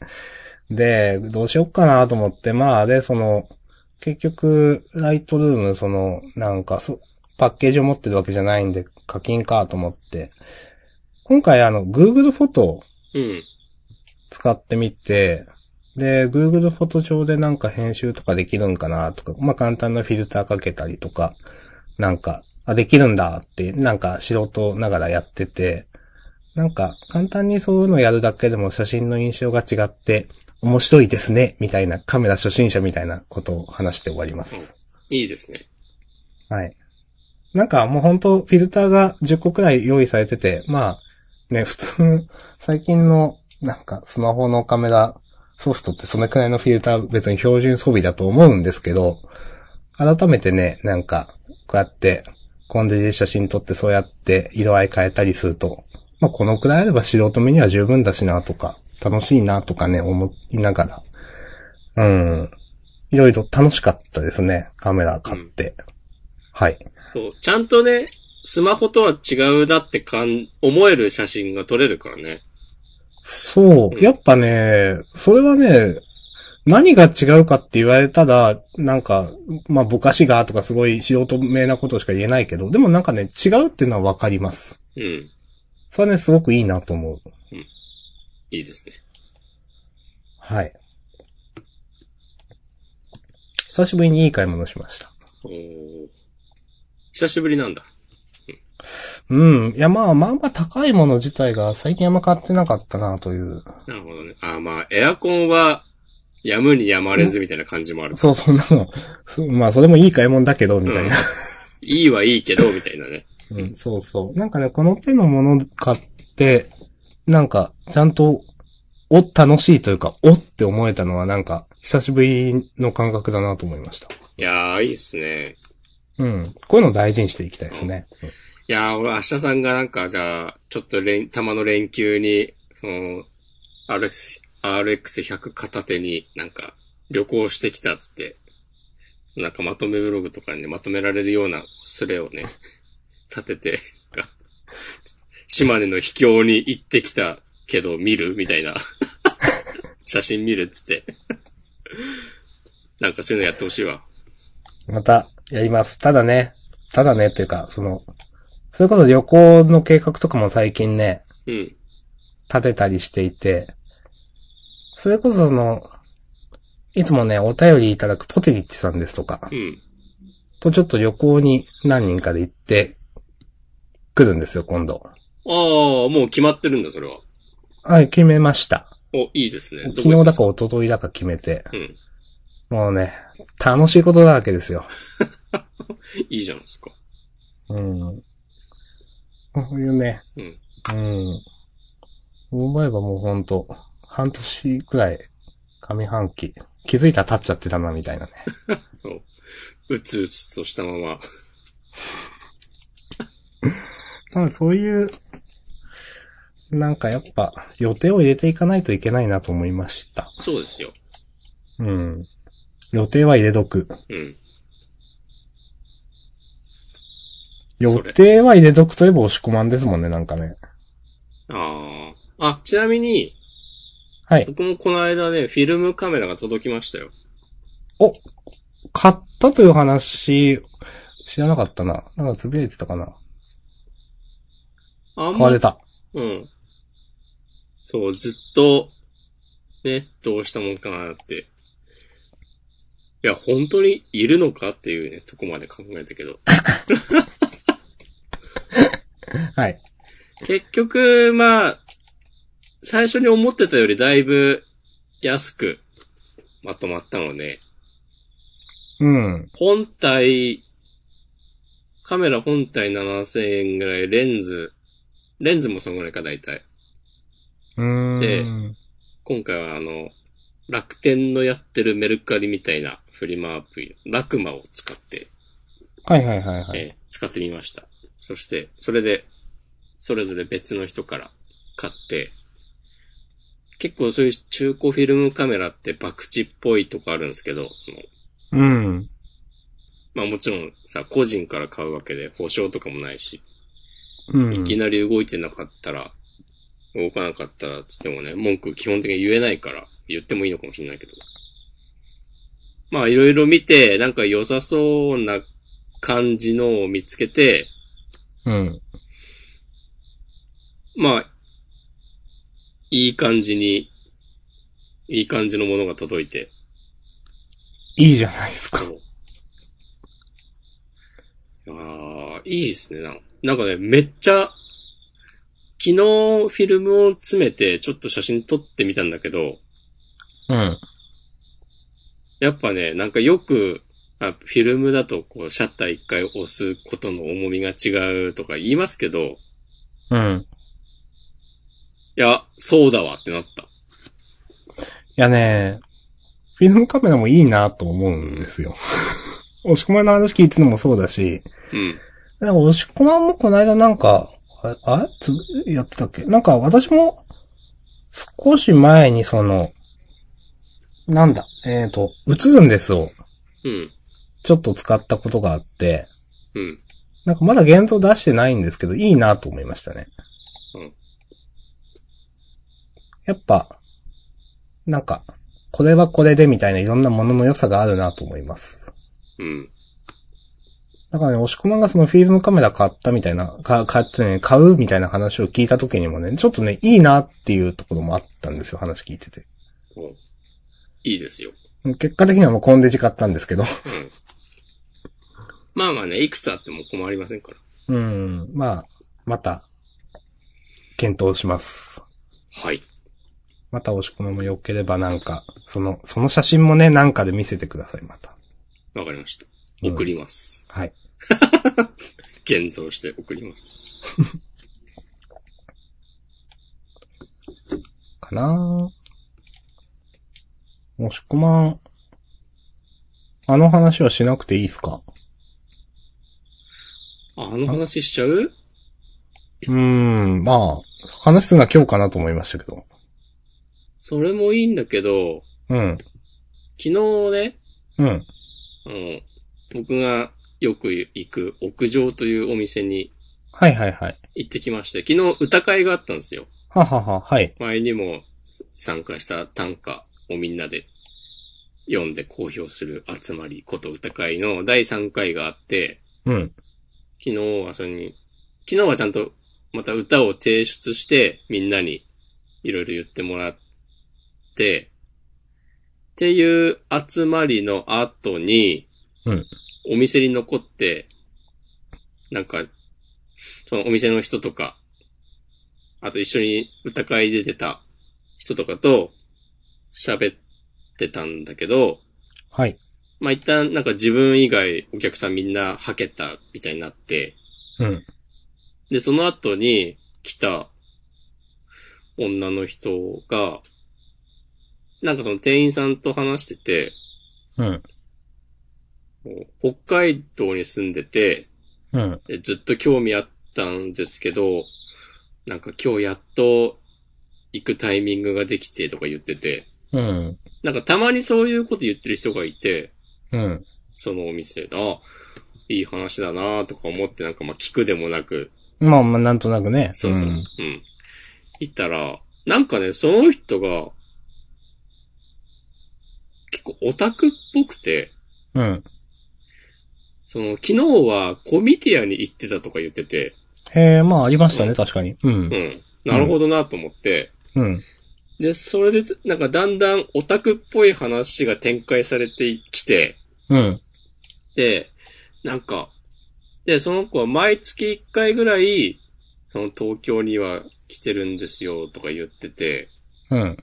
で、どうしよっかなと思って、まあ、で、その、結局、ライトルーム、その、なんかそ、パッケージを持ってるわけじゃないんで、課金かと思って、今回あの、Google フォトをうん。使ってみて、で、Google フォト上でなんか編集とかできるんかなとか、まあ簡単なフィルターかけたりとか、なんか、あ、できるんだって、なんか素人ながらやってて、なんか簡単にそういうのやるだけでも写真の印象が違って、面白いですね、みたいなカメラ初心者みたいなことを話して終わります。いいですね。はい。なんかもう本当フィルターが10個くらい用意されてて、まあ、ね、普通、最近の、なんかスマホのカメラソフトってそのくらいのフィルター別に標準装備だと思うんですけど、改めてね、なんか、こうやって、コンデジで写真撮ってそうやって色合い変えたりすると、まあこのくらいあれば素人目には十分だしなとか、楽しいなとかね、思いながら、うん。いろいろ楽しかったですね、カメラ買って。はい。そう。ちゃんとね、スマホとは違うなってかん、思える写真が撮れるからね。そう。やっぱね、それはね、何が違うかって言われたら、なんか、まあ、ぼかしがとかすごい素人名なことしか言えないけど、でもなんかね、違うっていうのはわかります。うん。それはね、すごくいいなと思う。いいですね。はい。久しぶりにいい買い物しました。おー久しぶりなんだ。うん。いや、まあ、まあまあ高いもの自体が最近あんま買ってなかったなという。なるほどね。あーまあ、エアコンは、やむにやまれずみたいな感じもある。そう、そんなの。そうまあ、それもいい買い物だけど、みたいな。いいはいいけど、みたいなね。うん、そうそう。なんかね、この手のもの買って、なんか、ちゃんと、お、楽しいというか、おって思えたのはなんか、久しぶりの感覚だなと思いました。いやー、いいっすね。うん。こういうの大事にしていきたいですね。いやー、俺、明日さんがなんか、じゃあ、ちょっと連、たまの連休に、その、RX、RX100 片手になんか、旅行してきたっつって、なんかまとめブログとかに、ね、まとめられるようなスレをね、立てて、が島根の秘境に行ってきたけど見るみたいな、写真見るっつって。なんかそういうのやってほしいわ。また、やります。ただね、ただねっていうか、その、それこそ旅行の計画とかも最近ね、うん。立てたりしていて、それこそその、いつもね、お便りいただくポテリッチさんですとか、うん。とちょっと旅行に何人かで行って、来るんですよ、今度。ああ、もう決まってるんだ、それは。はい、決めました。お、いいですね。昨日だか一昨日だか決めて。行くんもうね、楽しいことだらけですよ。うん。いいじゃないですか。うん。こういうね、うん。うん。思えばもうほんと、半年くらい、上半期、気づいたら経っちゃってたな、みたいなね。そう。うつうつとしたまま。ただそういう、なんかやっぱ、予定を入れていかないといけないなと思いました。そうですよ。うん。予定は入れとく。うん。予定は入れとくといえば押し込まんですもんね、なんかね。ああ。あ、ちなみに、はい。僕もこの間ね、フィルムカメラが届きましたよ。お買ったという話、知らなかったな。なんかつぶやいてたかな。あんま買われた。うん。そう、ずっと、ね、どうしたもんかなって。いや、本当にいるのかっていうね、とこまで考えたけど。はい。結局、まあ、最初に思ってたよりだいぶ安くまとまったので、うん。本体、カメラ本体7000円ぐらい、レンズ、レンズもそのぐらいか大体。うーん。で今回はあの、楽天のやってるメルカリみたいなフリマアプリ、ラクマを使って、はいはいはいはい。えー使ってみました。そして、それで、それぞれ別の人から買って、結構そういう中古フィルムカメラって博打っぽいとこあるんですけど、うん。まあもちろんさ、個人から買うわけで保証とかもないし、うん。いきなり動いてなかったら、動かなかったらつってもね、文句基本的に言えないから、言ってもいいのかもしれないけど。まあいろいろ見て、なんか良さそうな感じのを見つけて、うん。まあ、いい感じにいい感じのものが届いて。いいじゃないですか。ああ、いいですね。なんなんかね、めっちゃ、昨日フィルムを詰めてちょっと写真撮ってみたんだけど、うん。やっぱね、なんかよく、あフィルムだとこうシャッター一回押すことの重みが違うとか言いますけど、いうん。や、そうだわってなった。いやね、フィルムカメラもいいなと思うんですよ。押し込まんの話聞いてるのもそうだし、うん。なんか押し込まんもこの間なんか、ああれ？つやってたっけ？なんか私も、少し前にその、なんだ、えっ、と、映るんですを、うん。ちょっと使ったことがあって、うん。なんかまだ現像出してないんですけど、いいなと思いましたね。うん。やっぱ、なんか、これはこれでみたいないろんなものの良さがあるなと思います。うん。だからね、押し込まんがそのフィルムカメラ買ったみたいな、か買ってね、買うみたいな話を聞いた時にもね、ちょっとね、いいなっていうところもあったんですよ、話聞いてて。うんいいですよ。結果的にはもうコンデジ買ったんですけど。うん。まあまあね、いくつあっても困りませんから。うん、まあ、また、検討します。はい。また押し込まんも良ければなんか、その、その写真もね、なんかで見せてください、また。わかりました。うん送ります。はい。現像して送ります。かなぁ。押し込まん、あの話はしなくていいですか？ああの話しちゃう？うーん、まあ、話するのは今日かなと思いましたけど。それもいいんだけど、うん、昨日ね、うん、あの、僕がよく行く屋上というお店にはいはいはい。行ってきまして、昨日歌会があったんですよ。ははは、はい。前にも参加した短歌をみんなで読んで公表する集まりこと歌会の第3回があって、うん、昨日はそれに、昨日はちゃんとまた歌を提出してみんなにいろいろ言ってもらって、っていう集まりの後に、うんお店に残って、なんか、そのお店の人とか、あと一緒に歌会で出てた人とかと喋ってたんだけど、はい。まあ、一旦なんか自分以外お客さんみんなはけたみたいになって、うん、で、その後に来た女の人が、なんかその店員さんと話してて、うん、北海道に住んでて、うん、でずっと興味あったんですけど、なんか今日やっと行くタイミングができてとか言ってて、うん、なんかたまにそういうこと言ってる人がいて、うん、そのお店で、あ、いい話だなとか思ってなんかまあ聞くでもなく、まあまあ、なんとなくね。そうそう。んうん。行ったら、なんかね、その人が、結構オタクっぽくて、うん。その、昨日はコミティアに行ってたとか言ってて、へえ、まあありましたね、うん確かに。うんう。ん。なるほどなと思って、うん。で、それで、なんかだんだんオタクっぽい話が展開されてきて、うん。で、なんか、で、その子は毎月1回ぐらい、その東京には来てるんですよとか言ってて、うん。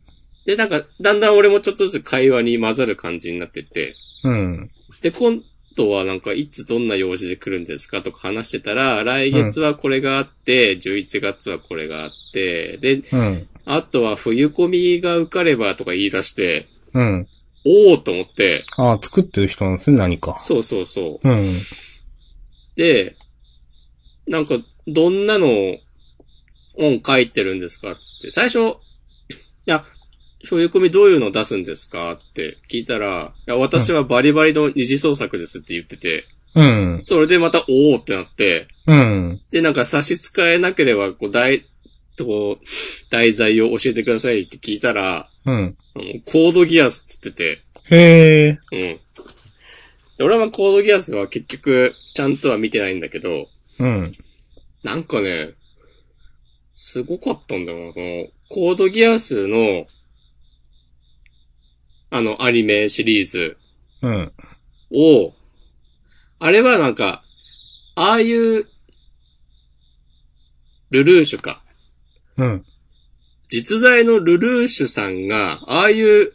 で、なんか、だんだん俺もちょっとずつ会話に混ざる感じになってて、うん。で、今度はなんか、いつどんな用事で来るんですかとか話してたら、来月はこれがあって、11月はこれがあって、で、うん。あとは冬コミが受かればとか言い出して、うん。おーと思って、ああ、作ってる人なんですね、何か。そうそうそう。うん。で、なんか、どんなの本書いてるんですかつって。最初、いや、冬コミどういうの出すんですかって聞いたら、いや、私はバリバリの二次創作ですって言ってて、うん。それでまた、おーってなって、うん。で、なんか差し支えなければ、こう、題、こう、題材を教えてくださいって聞いたら、うん。コードギアスって言ってへえ。て、うん。で、俺はコードギアスは結局、ちゃんとは見てないんだけど、うん。なんかね、すごかったんだよな、その、コードギアスの、あの、アニメシリーズうん。を、あれはなんか、ああいう、ルルーシュか。うん。実在のルルーシュさんが、ああいう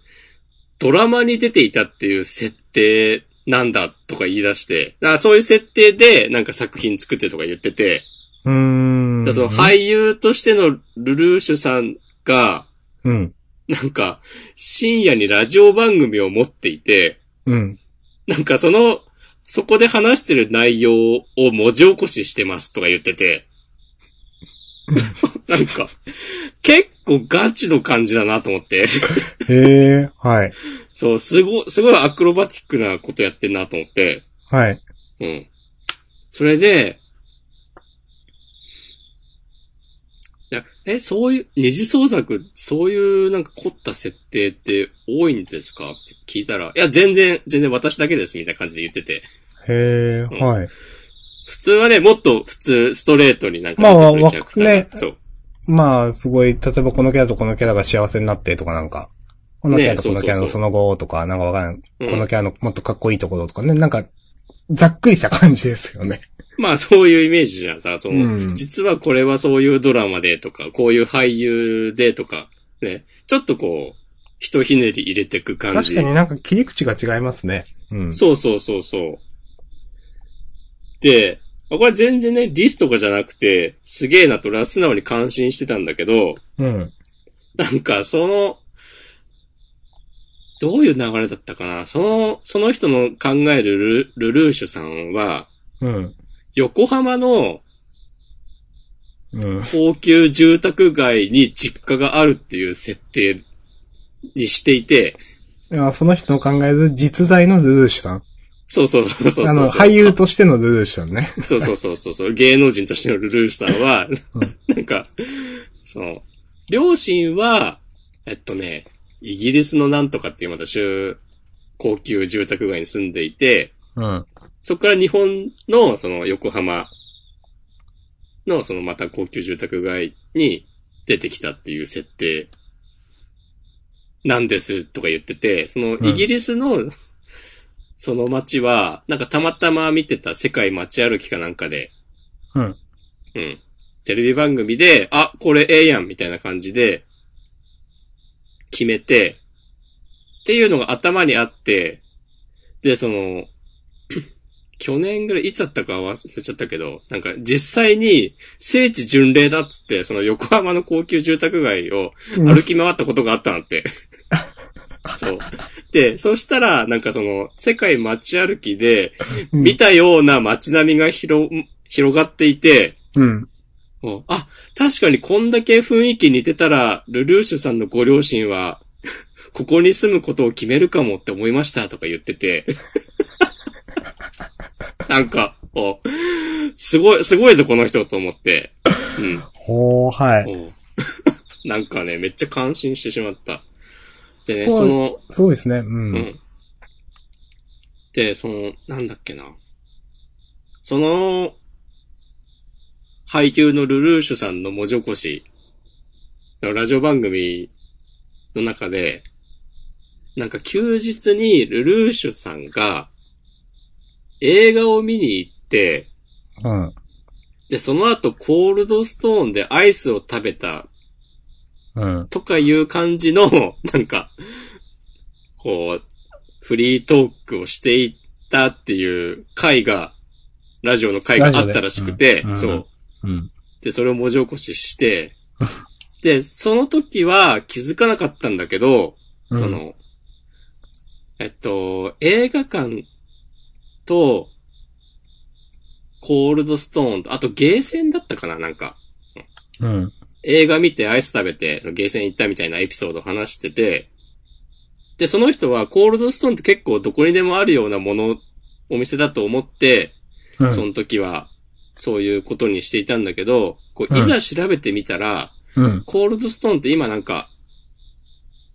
ドラマに出ていたっていう設定なんだとか言い出して、だからそういう設定でなんか作品作ってとか言ってて、うーん。だその俳優としてのルルーシュさんが、うん。なんか深夜にラジオ番組を持っていて、うん。なんかその、そこで話してる内容を文字起こししてますとか言ってて、なんか、結構ガチの感じだなと思って。へえ、はい。そう、すごい、すごいアクロバティックなことやってんなと思って。はい。うん。それで、いや、え、そういう、二次創作、そういうなんか凝った設定って多いんですか？って聞いたら、いや、全然、全然私だけですみたいな感じで言ってて。へえ、はい。普通はね、もっと普通、ストレートになんかまあわねそう。まあ、すごい、例えばこのキャラとこのキャラが幸せになってとかなんか、このキャラとこのキャラのその後とか、なんかわからん。うんこのキャラのもっとかっこいいところとかね、なんか、ざっくりした感じですよね。まあ、そういうイメージじゃんさ、その、うん実はこれはそういうドラマでとか、こういう俳優でとか、ね、ちょっとこう、ひとひねり入れてく感じ。確かになんか切り口が違いますね。うん。そうそうそうそう。で、これ全然ね、ディスとかじゃなくて、すげえなと俺は素直に感心してたんだけど、うん。なんかその、どういう流れだったかなその、その人の考えるルルルーシュさんは、うん。横浜のうん。高級住宅街に実家があるっていう設定にしていて、いや、その人の考える実在のルルーシュさん。そうそうそうそうそう。あの、俳優としてのルルーシュさんね。そうそうそうそうそう。芸能人としてのルルーシュさんは、うんなんか、その、両親は、えっとね、イギリスのなんとかっていうまた州、高級住宅街に住んでいて、うん。そこから日本のその横浜のそのまた高級住宅街に出てきたっていう設定なんですとか言ってて、そのイギリスのその街は、なんかたまたま見てた世界街歩きかなんかで、うん。うん。テレビ番組で、あ、これええやんみたいな感じで、決めて、っていうのが頭にあって、で、その、去年ぐらい、いつだったか忘れちゃったけど、なんか実際に聖地巡礼だっつって、その横浜の高級住宅街を歩き回ったことがあったなって。そう。で、そしたら、なんかその、世界街歩きで、うん見たような街並みが広、広がっていて、うん。あ、確かにこんだけ雰囲気似てたら、ルルーシュさんのご両親は、ここに住むことを決めるかもって思いましたとか言ってて。なんか、すごい、すごいぞこの人と思って。うん。ほー、はい。なんかね、めっちゃ感心してしまった。でその、そうですね。う。うんん。で、その、なんだっけな。その、俳優のルルーシュさんの文字起こしのラジオ番組の中で、なんか休日にルルーシュさんが映画を見に行って、うん。で、その後コールドストーンでアイスを食べたうん。とかいう感じの、なんか、こう、フリートークをしていったっていう回が、ラジオの回があったらしくて、うんそう。うん。で、それを文字起こしして、で、その時は気づかなかったんだけど、うんその、えっと、映画館と、コールドストーンと、あとゲーセンだったかななんか。うん。映画見てアイス食べて、そのゲーセン行ったみたいなエピソードを話してて、で、その人はコールドストーンって結構どこにでもあるようなもの、お店だと思って、うん。その時は、そういうことにしていたんだけど、こう、うんいざ調べてみたら、うん。コールドストーンって今なんか、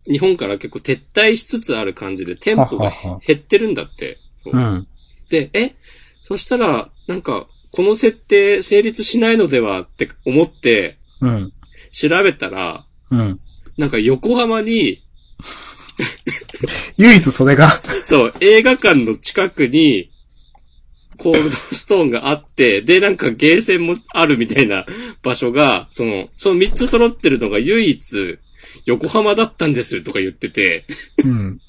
日本から結構撤退しつつある感じで店舗がははは減ってるんだって。そううん。で、え？そしたら、なんか、この設定成立しないのではって思って、うん。調べたら、うん。なんか横浜に、唯一それが、そう、映画館の近くに、コールドストーンがあって、で、なんかゲーセンもあるみたいな場所が、その、その3つ揃ってるのが唯一、横浜だったんですとか言ってて、うん。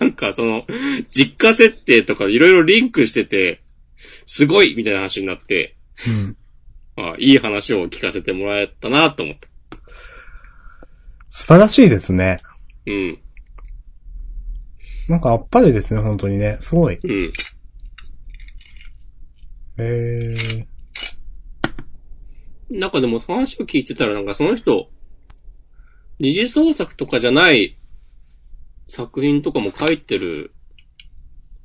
なんかその、実家設定とかいろいろリンクしてて、すごいみたいな話になって、うん。あいい話を聞かせてもらえたなと思った。素晴らしいですね。うん。なんかあっぱれですね、本当にね。すごい。うん。へー。なんかでも話を聞いてたらなんかその人、二次創作とかじゃない作品とかも書いてる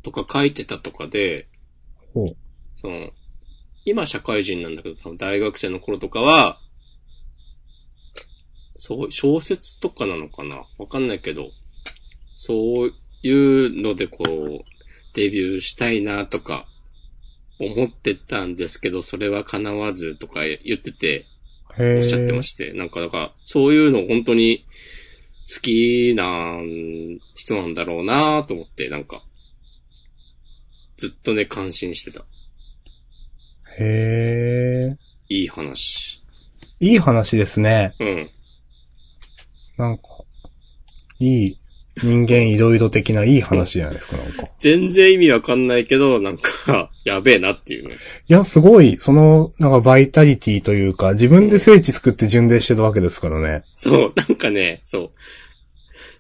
とか書いてたとかで、ほう。その、今社会人なんだけど、多分大学生の頃とかは、そう、小説とかなのかな？わかんないけど、そういうのでこう、デビューしたいなとか、思ってたんですけど、それは叶わずとか言ってて。おっしゃってまして、なんか、だから、そういうの本当に好きな人なんだろうなと思って、なんか、ずっとね、感心してた。へー。いい話。いい話ですね。うん。なんか、いい人間いろいろ的ないい話じゃないですか、なんか。全然意味わかんないけど、なんか、やべえなっていうね。いや、すごい、その、なんかバイタリティというか、自分で聖地作って巡礼してるわけですからね。そう、なんかね、そう。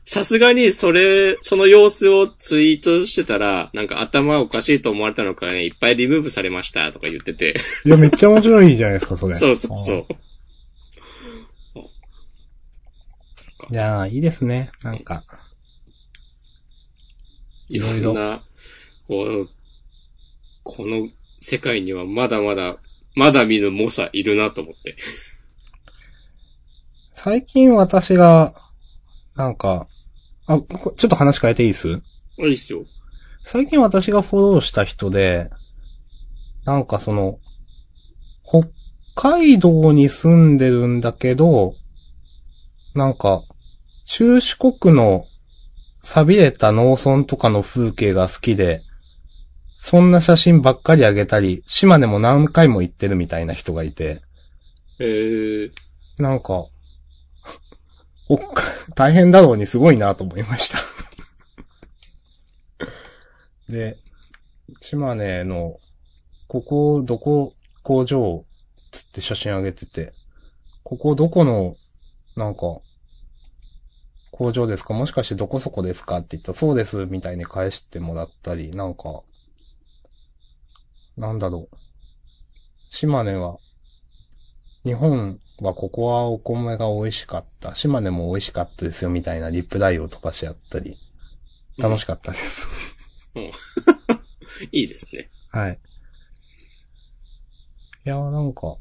さすがにそれ、その様子をツイートしてたら、なんか頭おかしいと思われたのかね、いっぱいリムーブされましたとか言ってて。いや、めっちゃ面白いじゃないですか、それ。そうそうそう。いやー、いいですね。なんか。いろんな、こう、この世界にはまだまだ、まだ見ぬ猛者いるなと思って。最近私が、なんか、あ、こちょっと話変えていいです？いいっすよ。最近私がフォローした人で、なんかその、北海道に住んでるんだけど、なんか、中四国の錆びれた農村とかの風景が好きで、そんな写真ばっかりあげたり、島根も何回も行ってるみたいな人がいて、えー、なんか、おっか、大変だろうにすごいなと思いました。で、島根の、ここ、どこ、工場、つって写真あげてて、ここどこの、なんか、工場ですか？もしかしてどこそこですか？って言ったら、そうです、みたいに返してもらったり、なんか、なんだろう。島根は、日本はここはお米が美味しかった。島根も美味しかったですよ、みたいなリプライを飛ばし合ったり、楽しかったです。いいですね。はい。いやーなんか、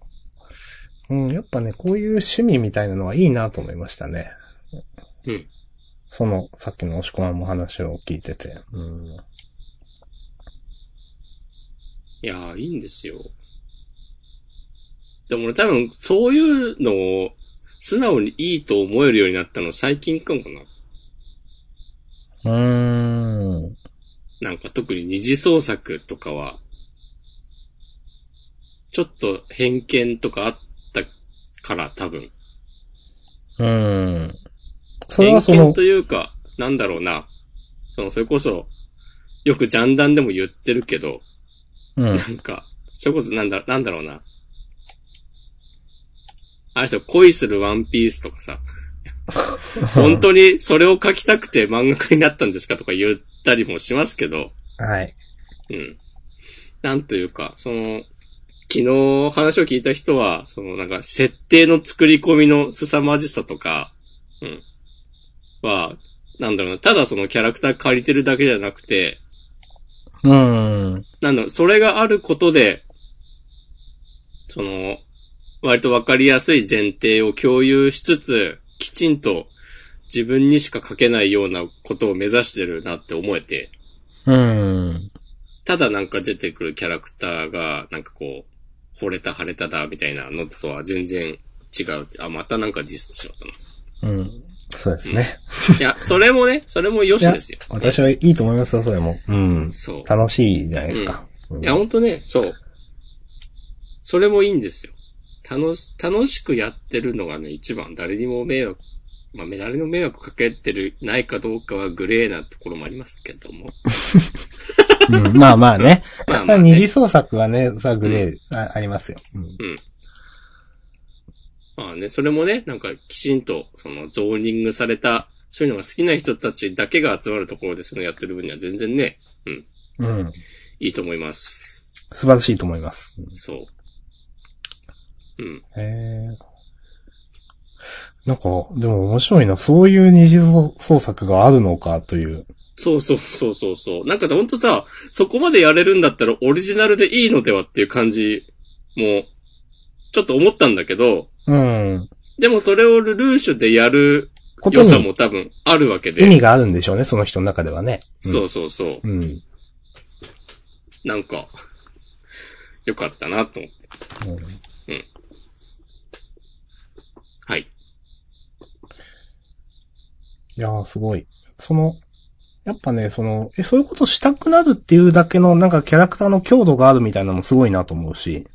うん、やっぱね、こういう趣味みたいなのはいいなと思いましたね。うん。その、さっきの押し込まんも話を聞いてて。うん。いやー、いいんですよ。でも俺多分、そういうのを、素直にいいと思えるようになったの最近かもな。うーん。なんか特に二次創作とかは、ちょっと偏見とかあったから多分。うーん。それはその偏見と、いうか、なんだろうな。その、それこそ、よくジャンダンでも言ってるけど、うん。なんか、それこそなんだ、なんだろうな。あれでしょ、恋するワンピースとかさ、本当にそれを書きたくて漫画家になったんですかとか言ったりもしますけど、はい。うん。なんというか、その、昨日話を聞いた人は、そのなんか設定の作り込みの凄まじさとか、うん。は、なんだろうな、ただそのキャラクター借りてるだけじゃなくて、うーん。なんだろう、それがあることで、その、割とわかりやすい前提を共有しつつ、きちんと自分にしか書けないようなことを目指してるなって思えて、うーん。ただなんか出てくるキャラクターが、なんかこう、惚れた腫れただみたいなのとは全然違う。あ、またなんかディスってしまったな。うん。そうですね。いや、それもね、それも良しですよ。私はいいと思いますよ、それも。うん。そう。楽しいじゃないですか。うんいや、ほんとね、そう。それもいいんですよ。楽し、楽しくやってるのがね、一番誰にも迷惑、まあ、誰にも迷惑かけてる、ないかどうかはグレーなところもありますけども。うんまあまあね。まあまあね二次創作はね、さ、グレー、あありますよ。うんまあね、それもね、なんかきちんと、その、ゾーニングされた、そういうのが好きな人たちだけが集まるところでそのやってる分には全然ね、うん、うん。いいと思います。素晴らしいと思います。そう。うん。へえ。なんか、でも面白いな。そういう二次創作があるのかという。そうそうそうそうそう。なんかほんとさ、そこまでやれるんだったらオリジナルでいいのではっていう感じも、ちょっと思ったんだけど、うん。でもそれをルルーシュでやることに良さも多分あるわけで。意味があるんでしょうね、その人の中ではね。そうそうそう。うん。うん。なんか、よかったなと思って。うんはい。いやー、すごい。その、やっぱね、その、え、そういうことしたくなるっていうだけの、なんかキャラクターの強度があるみたいなのもすごいなと思うし。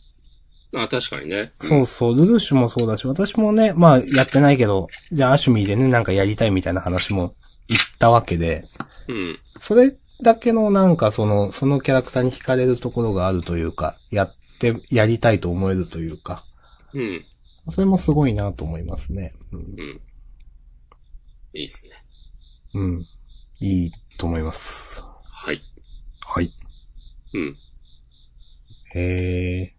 あ、確かにね。そうそう、ルルーシュもそうだし、私もね、まあ、やってないけど、じゃあアシュミーでね、なんかやりたいみたいな話も言ったわけで、うん。それだけのなんかその、そのキャラクターに惹かれるところがあるというか、やって、やりたいと思えるというか、うん。それもすごいなと思いますね。うん。うん。いいっすね。うん。いいと思います。はい。はい。うん。へえ。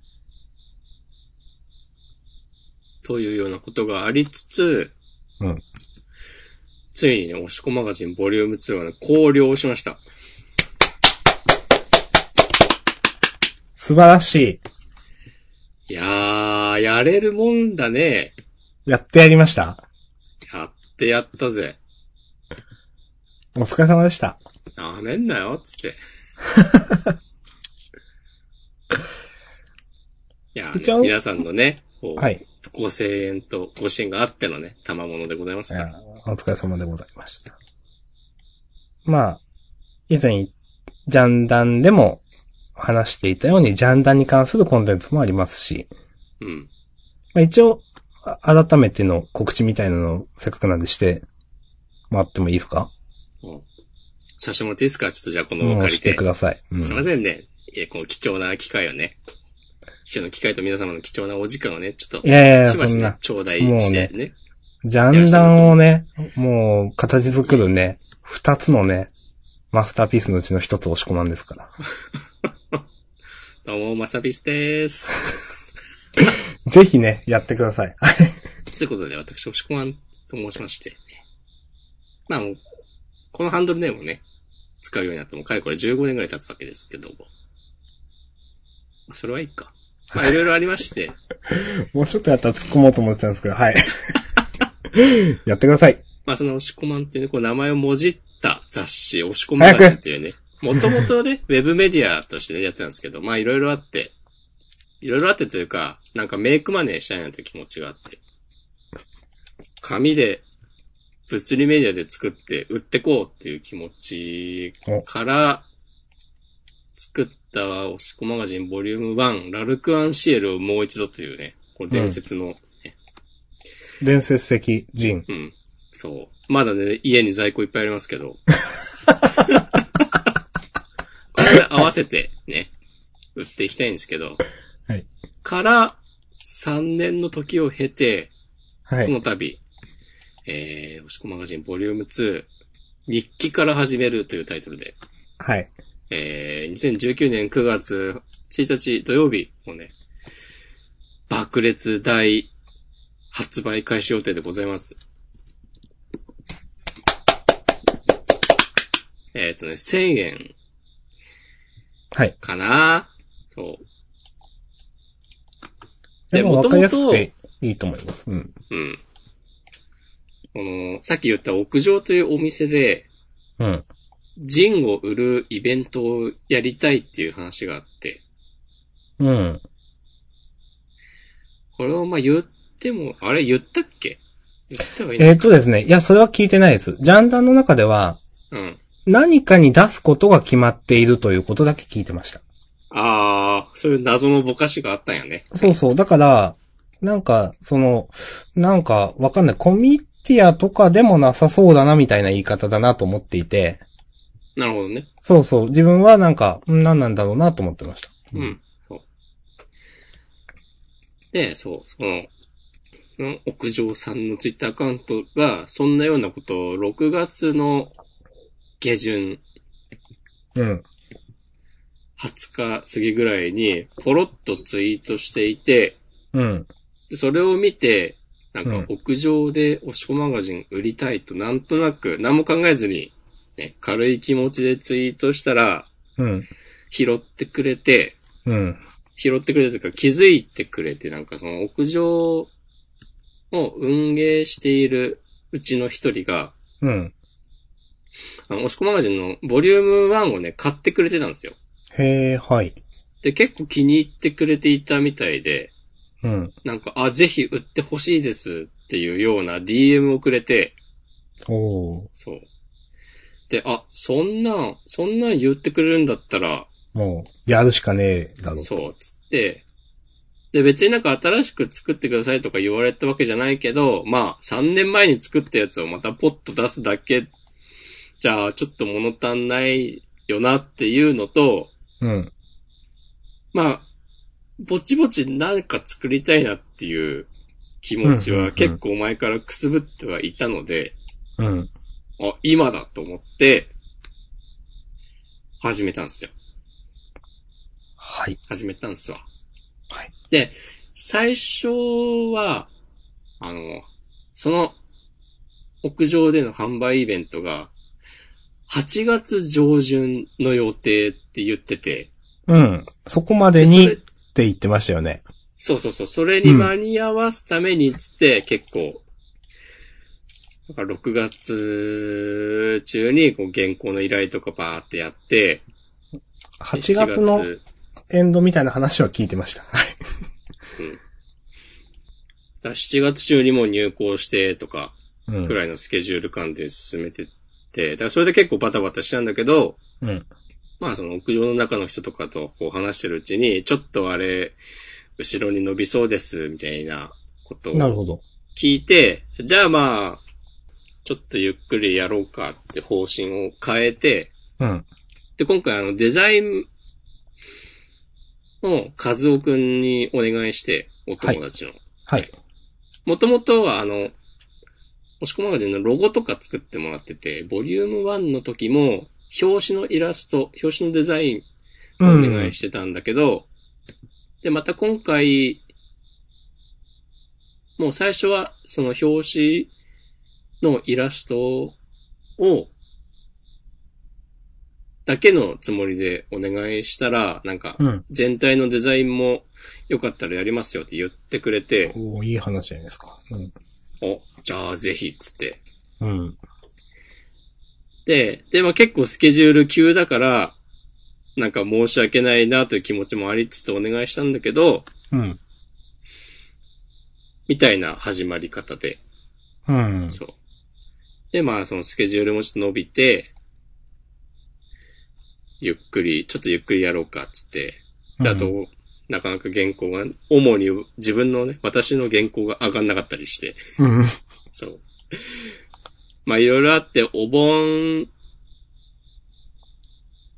というようなことがありつつ、うん。ついにね、押し子マガジンボリューム2はね、考慮しました。素晴らしい。いやー、やれるもんだね。やってやりました。やってやったぜ。お疲れ様でした。なめんなよ、つって。いやーね、一応皆さんのね、こうはい。ご声援とご支援があってのね、賜物でございますから。お疲れ様でございました。まあ、以前、ジャンダンでも話していたように、ジャンダンに関するコンテンツもありますし、うん。まあ、一応、あ改めての告知みたいなのをせっかくなんでして、もらってもいいですか？うんさせてもらっていいですか？ちょっとじゃあこのもう場借りて。してください。うんすいませんね。いや、この貴重な機会をね。貴重な機会と皆様の貴重なお時間をね、ちょっと、いやいやいや、しばしねそんな、、頂戴してね。ジャンダンをね、もう、形作るね、二つのね、マスターピースのうちの一つ押し込まんですから。どうも、まさびすでーす。ぜひね、やってください。ということで、私、押し込まんと申しまして、ね。まあもう、このハンドルネームをね、使うようになっても、かれこれ15年ぐらい経つわけですけども。まあ、それはいいか。まあ、いろいろありまして、もうちょっとやったら突っ込もうと思ってたんですけど、はい。やってください。まあ、その、押し込まんっていうね、こう、名前をもじった雑誌、押し込まんっていうね、もともとね、ウェブメディアとしてね、やってたんですけど、まあ、いろいろあって、いろいろあってというか、なんかメイクマネーしたいなという気持ちがあって、紙で、物理メディアで作って売ってこうっていう気持ちから、作った押し込マガジンボリューム1、ラルクアンシエルをもう一度というね、この伝説の、ね伝説的人。うん。そう。まだね、家に在庫いっぱいありますけど。これ合わせてね、売っていきたいんですけど。はい。から、3年の時を経て、はい。この度、えー、押し込マガジンボリューム2、日記から始めるというタイトルで、はい。えー、2019年9月1日土曜日もね、爆裂大発売開始予定でございます。えっ、とね、1000円はい。かなそう。でも分かりやすく元々ていいと思います。うん。うん。この、さっき言った屋上というお店で、うん。ジンを売るイベントをやりたいっていう話があって、うん。これをまあ言っても、あれ言ったっけ？言った方がいいのえっ、とですね、いや、それは聞いてないです。ジャンダンの中では、うん。何かに出すことが決まっているということだけ聞いてました。ああ、そういう謎のぼかしがあったんやね。そうそう。だから、なんか、その、なんか、わかんない。コミティアとかでもなさそうだな、みたいな言い方だなと思っていて、なるほどね。そうそう。自分はなんか、ん何なんだろうなと思ってました。うん。そう。で、そう、その、その屋上さんのツイッターアカウントが、そんなようなことを6月の下旬、うん。20日過ぎぐらいに、ポロッとツイートしていて、うん。でそれを見て、なんかうん屋上でおしこマガジン売りたいとなんとなく何も考えずに、ね、軽い気持ちでツイートしたら、うん。拾ってくれて、うん。拾ってくれてというか気づいてくれて、なんかその屋上を運営しているうちの一人が、うん。あの、おしこマガジンのボリューム1をね、買ってくれてたんですよ。へえ、はい。で、結構気に入ってくれていたみたいで、うん。なんか、あ、ぜひ売ってほしいですっていうような DM をくれて、おー。そう。で、あ、そんなん、そんなん言ってくれるんだったら、もう、やるしかねえだろう。そう、つって、で、別になんか新しく作ってくださいとか言われたわけじゃないけど、まあ、3年前に作ったやつをまたポッと出すだけ、じゃあ、ちょっと物足んないよなっていうのと、うん。まあ、ぼちぼちなんか作りたいなっていう気持ちはうんうんうん結構前からくすぶってはいたので、うん。あ、今だと思って、始めたんですよ。はい。始めたんすわ。はい。で、最初は、あの、その、屋上での販売イベントが、8月上旬の予定って言ってて、うん。そこまでにって言ってましたよね。そうそうそう、それに間に合わすためにつって、結構、だから6月中にこう原稿の依頼とかバーってやって、8月の7エンドみたいな話は聞いてました。はい。うん。だから7月中にもう入校してとか、うんくらいのスケジュール感で進めてって、だからそれで結構バタバタしたんだけど、うん。まあその屋上の中の人とかとこう話してるうちに、ちょっとあれ、後ろに伸びそうです、みたいなことをなるほど。聞いて、じゃあまあ、ちょっとゆっくりやろうかって方針を変えて、うん。で、今回あのデザインを和夫くんにお願いして、お友達の。はい。もともとはあの、もしこマガジンのロゴとか作ってもらってて、ボリューム1の時も、表紙のイラスト、表紙のデザインをお願いしてたんだけど、で、また今回、もう最初はその表紙のイラストを、だけのつもりでお願いしたら、なんか、うん。全体のデザインもよかったらやりますよって言ってくれて、おーいい話じゃないですか。うん。お、じゃあぜひ、つって。うん。で、で、まあ結構スケジュール急だから、なんか申し訳ないなという気持ちもありつつお願いしたんだけど、うん。みたいな始まり方で、うん。そう。で、まあそのスケジュールもちょっと伸びて、ゆっくり、ちょっとゆっくりやろうか、つって。であと、なかなか原稿が、主に自分のね、私の原稿が上がんなかったりして、うん。そう。まあいろいろあって、お盆、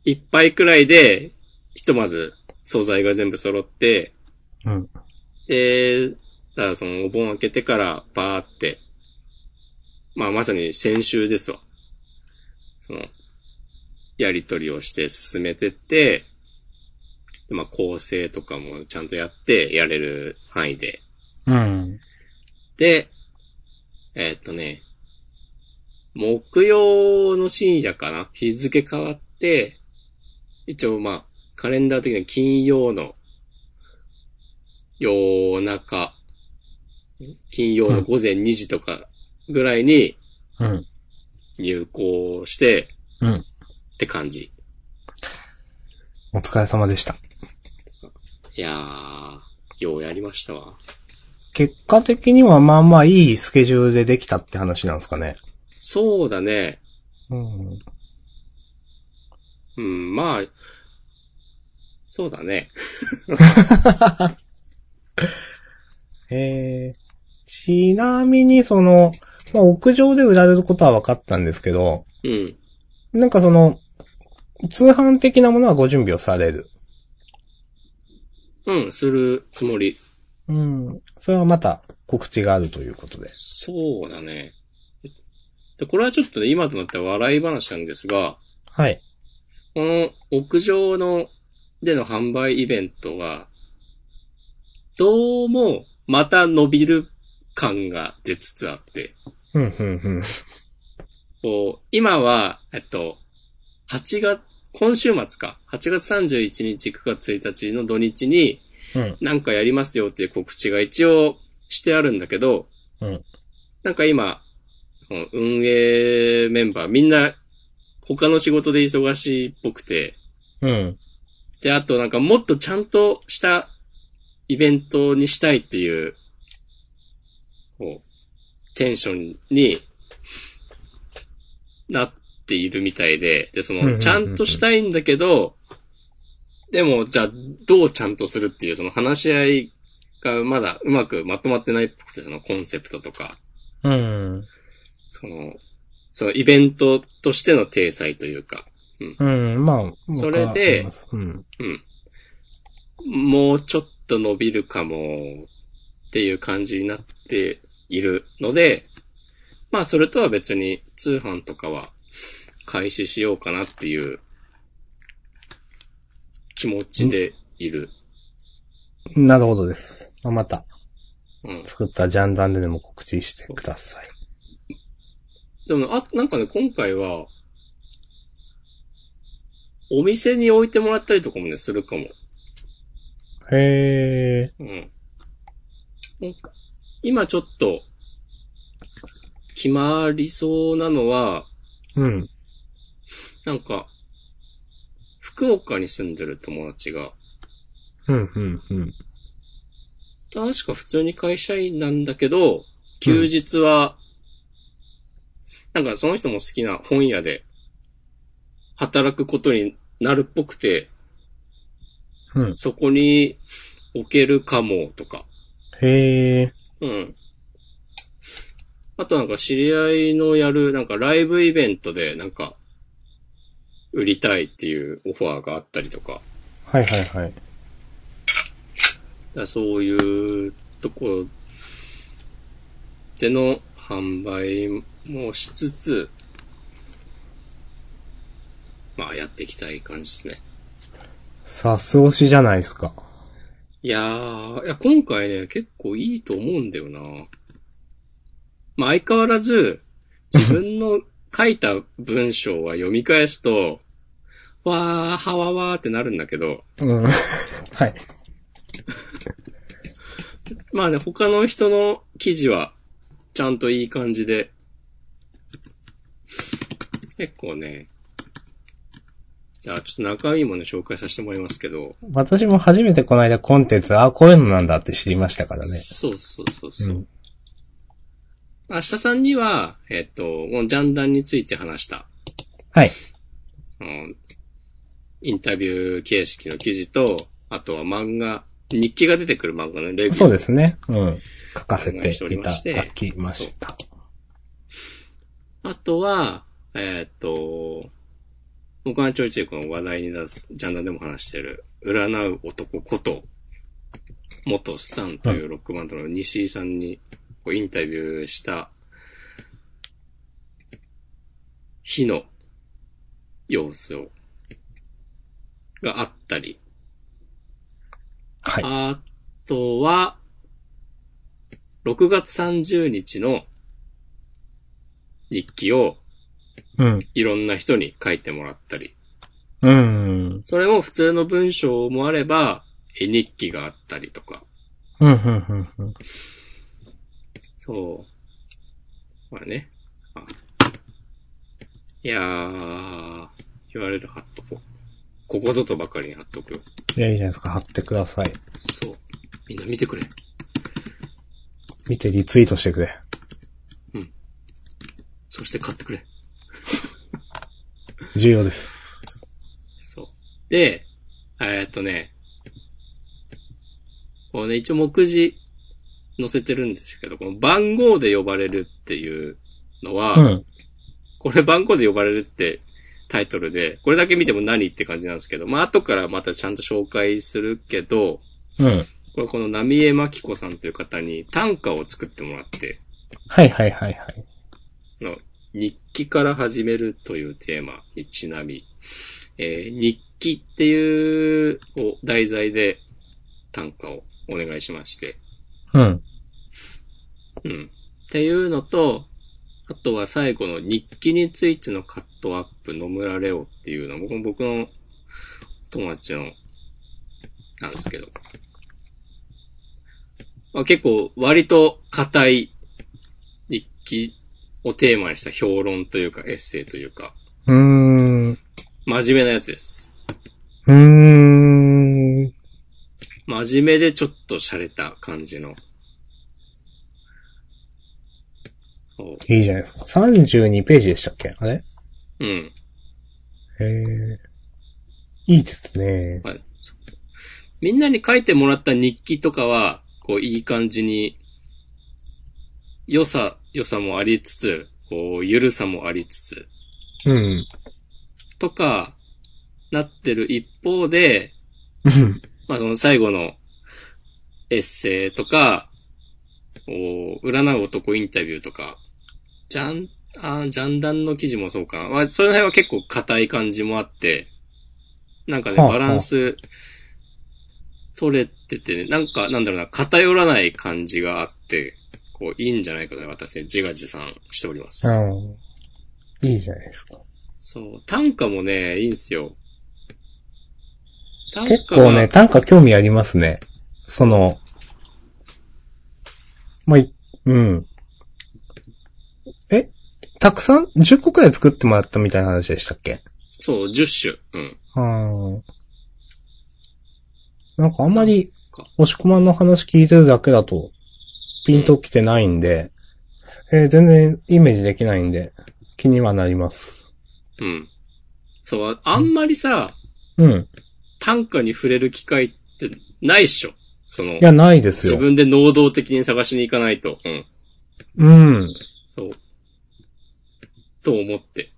いっぱいくらいで、ひとまず素材が全部揃って、うん。で、だからそのお盆開けてからバーって、まあまさに先週ですわ。その、やりとりをして進めてって、でまあ構成とかもちゃんとやってやれる範囲で。うん。で、えーっとね、木曜の深夜かな？日付変わって、一応まあ、カレンダー的には金曜の夜中、金曜の午前2時とかぐらいにうん。入校して、うんって感じ。お疲れ様でした。いやー、ようやりましたわ。結果的にはまあまあいいスケジュールでできたって話なんですかね。そうだね。うん。うん、まあ、そうだね。えー、ちなみにその、まあ屋上で売られることは分かったんですけど、うん。なんかその、通販的なものはご準備をされる？うん、するつもり。うん。それはまた告知があるということで。そうだね。で、これはちょっとね、今となっては笑い話なんですが、はい。この屋上の、での販売イベントは、どうも、また伸びる感が出つつあって、うん、うん、うん。こう、今は、えっと、8月、今週末か、8月31日、9月1日の土日に、うん。なんかやりますよっていう告知が一応してあるんだけど、うんなんか今、運営メンバーみんな他の仕事で忙しいっぽくて、うん。で、あとなんかもっとちゃんとしたイベントにしたいっていう、こう、テンションになっているみたいで、で、その、ちゃんとしたいんだけど、でも、じゃあ、どうちゃんとするっていう、その話し合いがまだうまくまとまってないっぽくて、そのコンセプトとか、うん。その、そのイベントとしての体裁というか、うん。まあ、それでうん。うん。もうちょっと伸びるかもっていう感じになっているので、まあそれとは別に通販とかは開始しようかなっていう気持ちでいる。なるほどです。まあまた、うん。作ったジャンダンででも告知してください。でも、あ、なんかね、今回は、お店に置いてもらったりとかもね、するかも。へえ。うん。今ちょっと、決まりそうなのは、うん。なんか、福岡に住んでる友達が、うん、うん、うん。確か普通に会社員なんだけど、休日は、なんかその人も好きな本屋で、働くことになるっぽくて、うん。そこに置けるかもとか、へえ。うん。あとなんか知り合いのやるなんかライブイベントでなんか売りたいっていうオファーがあったりとか、はいはいはい。だそういうところでの販売もしつつ、まあやっていきたい感じですね。さす押しじゃないですか。いやー、いや今回ね、結構いいと思うんだよな。まあ相変わらず、自分の書いた文章は読み返すと、わー、はわわーってなるんだけど、うん。はい。まあね、他の人の記事は、ちゃんといい感じで、結構ね、じゃあちょっと中身もね、紹介させてもらいますけど、私も初めてこの間コンテンツ、あ、こういうのなんだって知りましたからね。そうそうそうそう。うん明日さんには、えっと、もうジャンダンについて話した、はい。うんインタビュー形式の記事と、あとは漫画、日記が出てくる漫画のレビュー。そうですね。うん。書かせていしておりいたましてだきました。あとは、えーっと、僕がちょいちょいこの話題に出す、ジャンダンでも話してる、占う男こと、元スタンというロックバンドの西井さんにこうインタビューした日の様子を、があったり、はい。あとは、6月30日の日記をうん。いろんな人に書いてもらったり、うん。それも普通の文章もあれば、絵日記があったりとか、うん、うん、うんうん。そう。まあね。あいやー、言われる貼っとこう。ここぞとばかりに貼っとくよ。いや、いいじゃないですか。貼ってください。そう。みんな見てくれ。見てリツイートしてくれ。そして買ってくれ。重要です。そう。で、えーっとね、こうね、一応目次載せてるんですけど、この番号で呼ばれるっていうのは、うん。ここれ番号で呼ばれるってタイトルで、これだけ見ても何って感じなんですけど、まあ後からまたちゃんと紹介するけど、うん。これこの浪江真紀子さんという方に短歌を作ってもらって、はいはいはいはい。の日記から始めるというテーマにちなみ、えー日記っていう題材で短歌をお願いしまして、うん。うん。っていうのと、あとは最後の日記についてのカットアップ、野村レオっていうのも、僕の友達の、なんですけど。まあ、結構割と硬い日記をテーマにした評論というかエッセイというか、うーん。う真面目なやつです。ーん。真面目でちょっと洒落た感じの。そういいじゃないですか。32ページでしたっけ？あれ？うん。へえ。いいですね。はいみんなに書いてもらった日記とかは、こう、いい感じに、良さ、良さもありつつ、こう、ゆるさもありつつ、うん。とか、なってる一方で、うん。まあ、その最後のエッセイとか、こう、占う男インタビューとか、じゃん、あージャンダンの記事もそうかな。まあ、その辺は結構硬い感じもあって、なんかね、バランス、取れてて、なんか、なんだろうな、偏らない感じがあって、こう、いいんじゃないかと私ね、自画自賛しております。うん。いいじゃないですか。そう、短歌もね、いいんすよ。短結構ね、短歌興味ありますね。その、まあ、いうん。えたくさん ?10 個くらい作ってもらったみたいな話でしたっけ？そう、10種。うん。うん。なんかあんまりか、押し込まんの話聞いてるだけだと、ピンときてないんで、えー全然イメージできないんで、気にはなります。うん。そう、あんまりさ、うん。短歌に触れる機会ってないっしょ。そのい、や、ないです自よ。分で能動的に探しに行かないと。うん。うん。そう。と思って。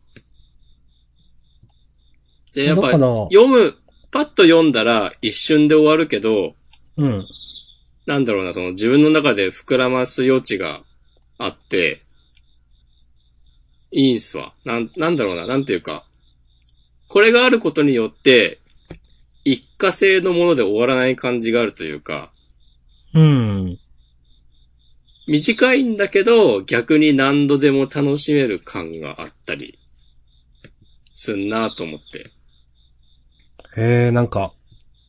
で、やっぱ、読む、パッと読んだら一瞬で終わるけど、うん。なんだろうな、その自分の中で膨らます余地があって、いいんすわ。なん、なんだろうな、なんていうか、これがあることによって、一過性のもので終わらない感じがあるというか、うん。短いんだけど、逆に何度でも楽しめる感があったり、すんなと思って。えー、なんか、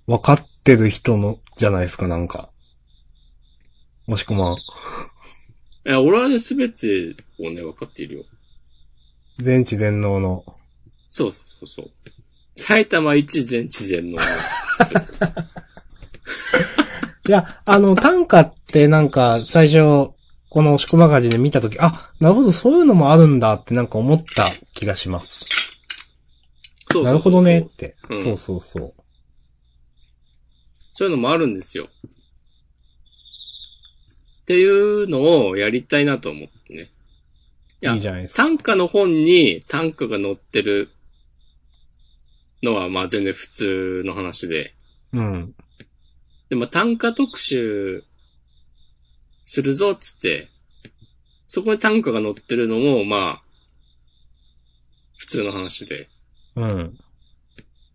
わかってる人の、じゃないですか、なんか。もしくまん。いや、俺はね、すべてをね、分かっているよ。全知全能の。そうそうそうそう。埼玉一全知全能。いや、あの、短歌ってなんか、最初、この押し込まがじで見たとき、あ、なるほど、そういうのもあるんだってなんか思った気がします。そうそうそうそうなるほどねって。うんそうそうそう。そういうのもあるんですよ。っていうのをやりたいなと思ってね。いやいいじゃないですか。短歌の本に短歌が載ってるのはまあ全然普通の話で。うん。でも短歌特集するぞっつって、そこに短歌が載ってるのもまあ、普通の話で。うん。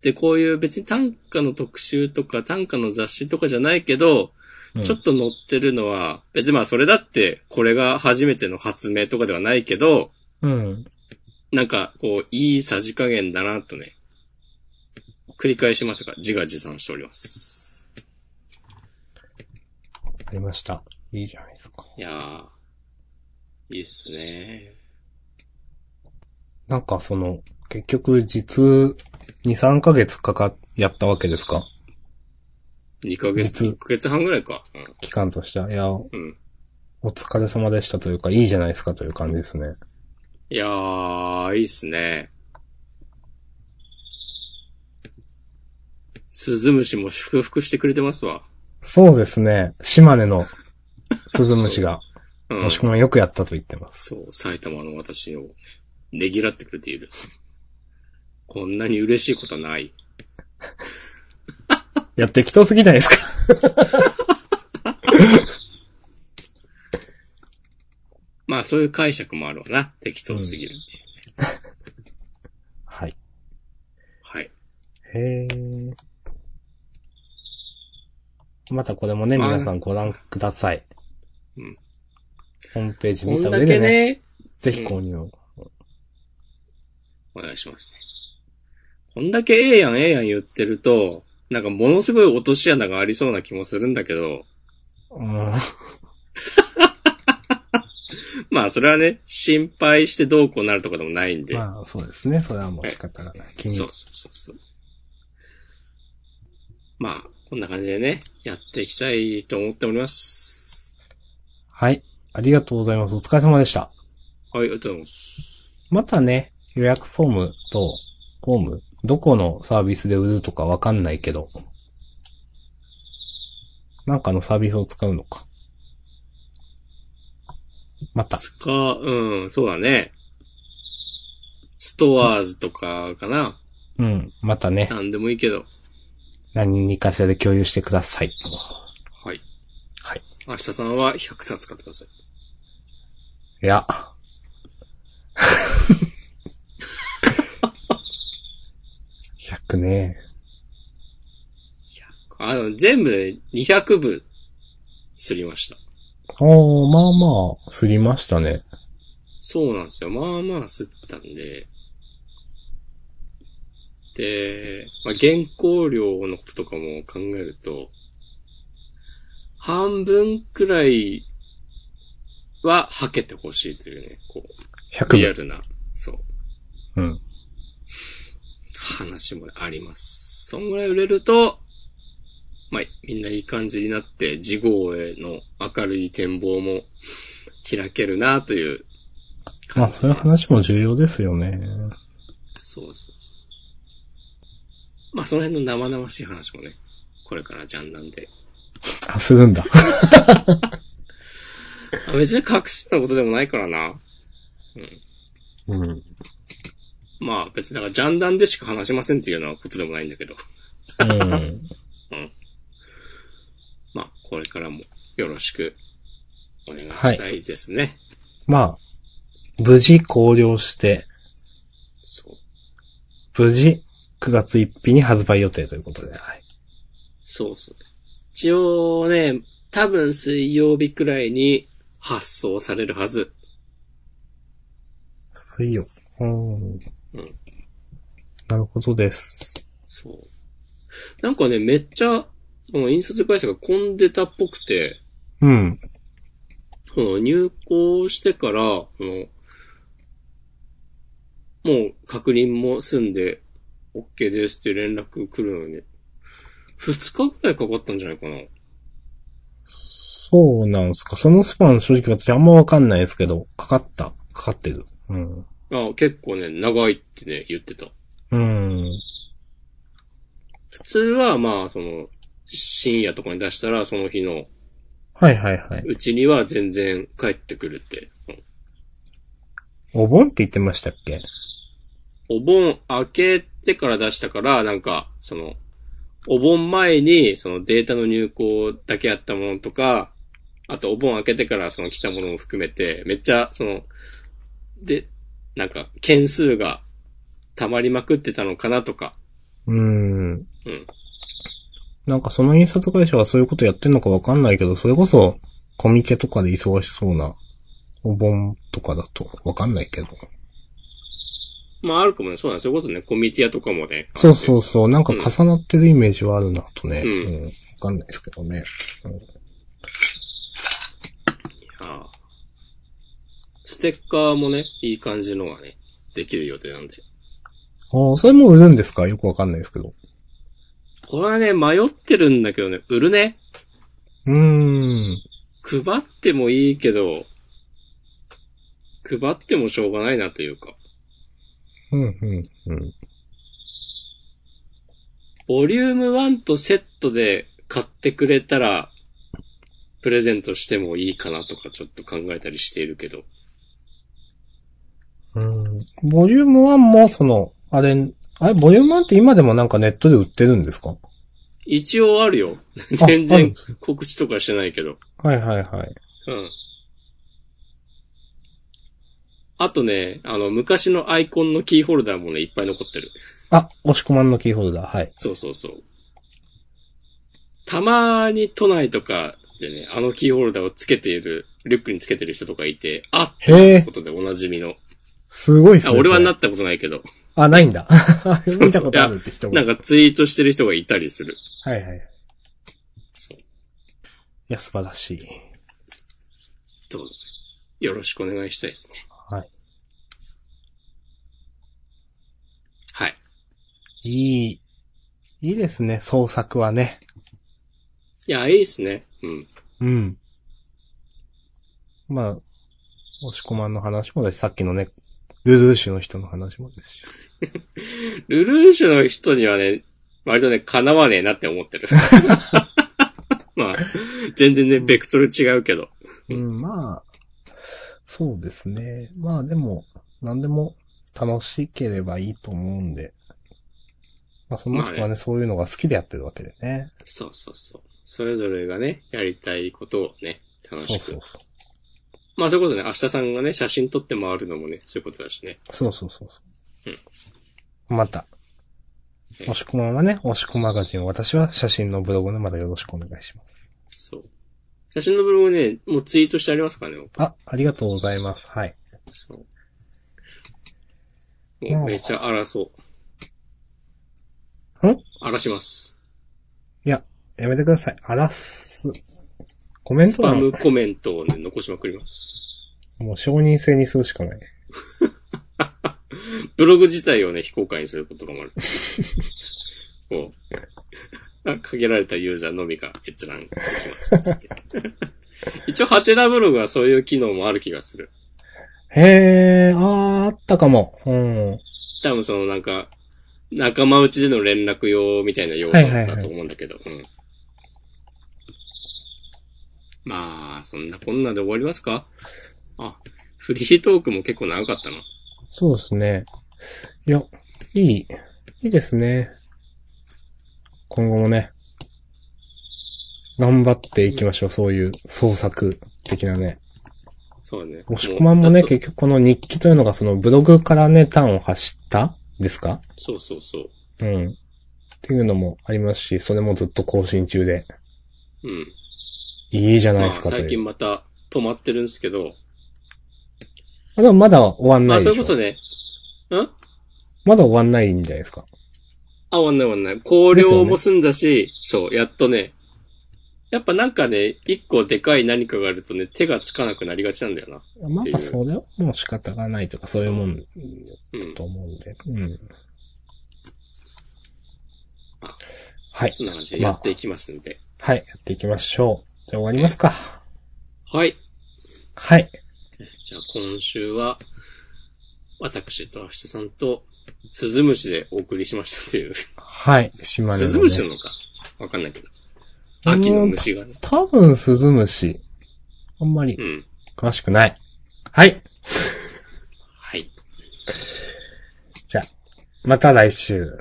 で、こういう別に短歌の特集とか短歌の雑誌とかじゃないけど、うんちょっと載ってるのは、別にまあそれだって、これが初めての発明とかではないけど、うん。なんか、こう、いいさじ加減だなとね、繰り返しましたが、自画自賛しております。ありました。いいじゃないですか。いやー、いいっすね。なんかその、結局実、2、3ヶ月かか、やったわけですか2ヶ月、実1ヶ月半ぐらいか。期間としては。いや、うん。うん。お疲れ様でしたというか、いいじゃないですかという感じですね。いやー、いいっすね。スズムシも祝福してくれてますわ。そうですね。島根のスズムシが、うんもしくはよくやったと言ってます。そう、埼玉の私を、ねぎらってくれている。こんなに嬉しいことはない。いや、適当すぎないですか？まあ、そういう解釈もあるわな。適当すぎるっていうね。はい。はい。へー。またこれもね、あ皆さんご覧ください。うん。ホームページ見た上でね、けね、ぜひ購入を。お願いしますね。こんだけええやんええやん言ってると、なんかものすごい落とし穴がありそうな気もするんだけど、うん。まあそれはね、心配してどうこうなるとかでもないんで。まあ、そうですね。それはもう仕方がない。君そうそうそうそう。まあ、こんな感じでね、やっていきたいと思っております。はい。ありがとうございます。お疲れ様でした。はい、ありがとうございます。またね、予約フォームと、フォームどこのサービスで売るとかわかんないけど。なんかのサービスを使うのか。また。つか、うん、そうだね。ストアーズとかかな。うん。またね、なんでもいいけど。何かしらで共有してください。はい。明日さんは100冊買ってください。いや。100ね。あの、全部で200部、すりました。おー、まあまあ、すりましたね。そうなんですよ。まあまあ吸ったんで。で、まあ、原稿料のこととかも考えると、半分くらいははけてほしいというね、こう、100部。リアルな、そう、うん。話もあります。そんぐらい売れると、まあ、みんないい感じになって、次号への明るい展望も開けるなというまあ。そういう話も重要ですよね。そうそうそう。まあ、その辺の生々しい話もね、これからジャンなんで。あ、するんだ。あ 別に隠すようなことでもないからな。うん。まあ、別にだからジャンダンでしか話しませんっていうようなことでもないんだけど。うん。まあ、これからもよろしくお願いしたいですね。まあ、無事考慮して、そう。無事9月1日に発売予定ということで、はい。そうそう。一応ね、多分水曜日くらいに発送されるはず。水曜。うん。うん。なるほどです。そう。なんかね、めっちゃ、印刷会社が混んでたっぽくて、うん。この入校してから、もう確認も済んで、OK ですって連絡来るのに、2日ぐらいかかったんじゃないかな。そうなんすか。そのスパン正直私あんまわかんないですけど、かかった。かかってる。うん。あ結構ね、長いってね、言ってた。うん。普通はまあ、その、深夜とかに出したら、その日のはいはいはい。うちには全然帰ってくるって。うんお盆って言ってましたっけ？お盆明けてから出したから、なんか、その、お盆前に、そのデータの入稿だけあったものとか、あとお盆明けてからその来たものも含めて、めっちゃ、その、で、なんか、件数が溜まりまくってたのかなとか、うん。うん。なんかその印刷会社はそういうことやってんのかわかんないけど、それこそコミケとかで忙しそうなお盆とかだとわかんないけど。まああるかもね、そうなんですよ。それこそね、コミティアとかもね。そうそうそう、なんか重なってるイメージはあるなとね。うんうん。わかんないですけどね。ああステッカーもね、いい感じのがね、できる予定なんで。ああ、それも売るんですか？よくわかんないですけど。これはね、迷ってるんだけどね、売るね。うーん。配ってもいいけど、配ってもしょうがないなというか。うん、うん、うん。ボリューム1とセットで買ってくれたら、プレゼントしてもいいかなとかちょっと考えたりしているけど。うん。ボリューム1も、その、あれ、あれ、ボリューム1って今でもなんかネットで売ってるんですか？一応あるよ。あ全然告知とかしてないけど。はいはいはい。うん。あとね、あの、昔のアイコンのキーホルダーもね、いっぱい残ってる。あ、押し込まんのキーホルダー、はい。そうそうそう。たまに都内とかでね、あのキーホルダーをつけている、リュックにつけてる人とかいて、あっへえということでおなじみの。すごいっすあ、ね。それ俺はなったことないけど、あ、ないんだ。見たことあるって人が。なんかツイートしてる人がいたりする。はいはい。いそう。や、素晴らしい。どうぞ。よろしくお願いしたいですね。はい。はい。いい、いいですね、創作はね。いや、いいっすね。うん。うん。まあ、押し込まんの話もだし、さっきのね、ルルーシュの人の話もですし。ルルーシュの人にはね、割とね、叶わねえなって思ってる。まあ、全然ね、ベクトル違うけど。うん、まあ、そうですね。まあでも、何でも楽しければいいと思うんで。まあその人はね、まあねそういうのが好きでやってるわけでね。そうそうそう。それぞれがね、やりたいことをね、楽しく。そうそうそう。まあそういうことね、明日さんがね、写真撮って回るのもね、そういうことだしね。そうそうそうそう。また。押し込まんはね、押し込マガジン、私は写真のブログでまだよろしくお願いします。そう。写真のブログね、もうツイートしてありますからね、僕あ、ありがとうございます。はい。そう。もうめちゃ荒そう。ん？荒らします。いや、やめてください。荒らす。コメンスパムコメントをね、残しまくります。もう承認制にするしかない。ブログ自体をね、非公開にすることがもある。こう。限られたユーザーのみが閲覧できます。一応、ハテナブログはそういう機能もある気がする。へー、あー、あったかも。うん。多分そのなんか、仲間内での連絡用みたいな用途だと思うんだけど。うん。まあ、そんなこんなで終わりますか？あ、フリートークも結構長かったな。そうですね。いや、いい、いいですね。今後もね、頑張っていきましょう。そういう創作的なね。そうだね。押し込まんもね、う結局この日記というのがそのブログからね、端を発したですか？そうそうそう。うん。っていうのもありますし、それもずっと更新中で、うん。いいじゃないまあ、ですかという。最近また止まってるんですけど、あでもまだ終わんまあ、ないでしょ。それこそね、ん？まだ終わんないんじゃないですか。あ、終わんない終わんない。考慮も済んだし、そう、やっとね、やっぱなんかね、一個でかい何かがあるとね、手がつかなくなりがちなんだよな。まあ、それはもう仕方がないとか、そういうもんうん。と思うんで。うん。あはい。そんな感じでやっていきますんで。はい。やっていきましょう。じゃあ終わりますか。はい。はい。じゃあ今週は、私と明日さんと、スズムシでお送りしましたという。はい。島根の、ね。スズムシなのかわかんないけど。秋の虫がね。多分スズムシ。あんまりうん。詳しくない。はい。はい。じゃあ、また来週。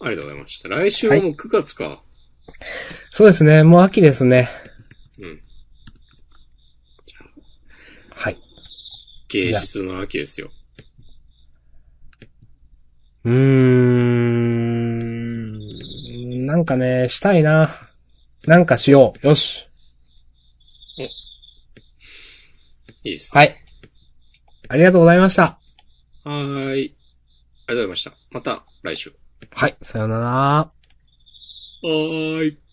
ありがとうございました。来週はもう9月か。そうですね。もう秋ですね。うん。はい。芸術の秋ですよ。うーん。なんかね、したいな。なんかしよう。よし。いいですね。はい。ありがとうございました。はーい。ありがとうございました。また来週。はい。さようなら。はーい。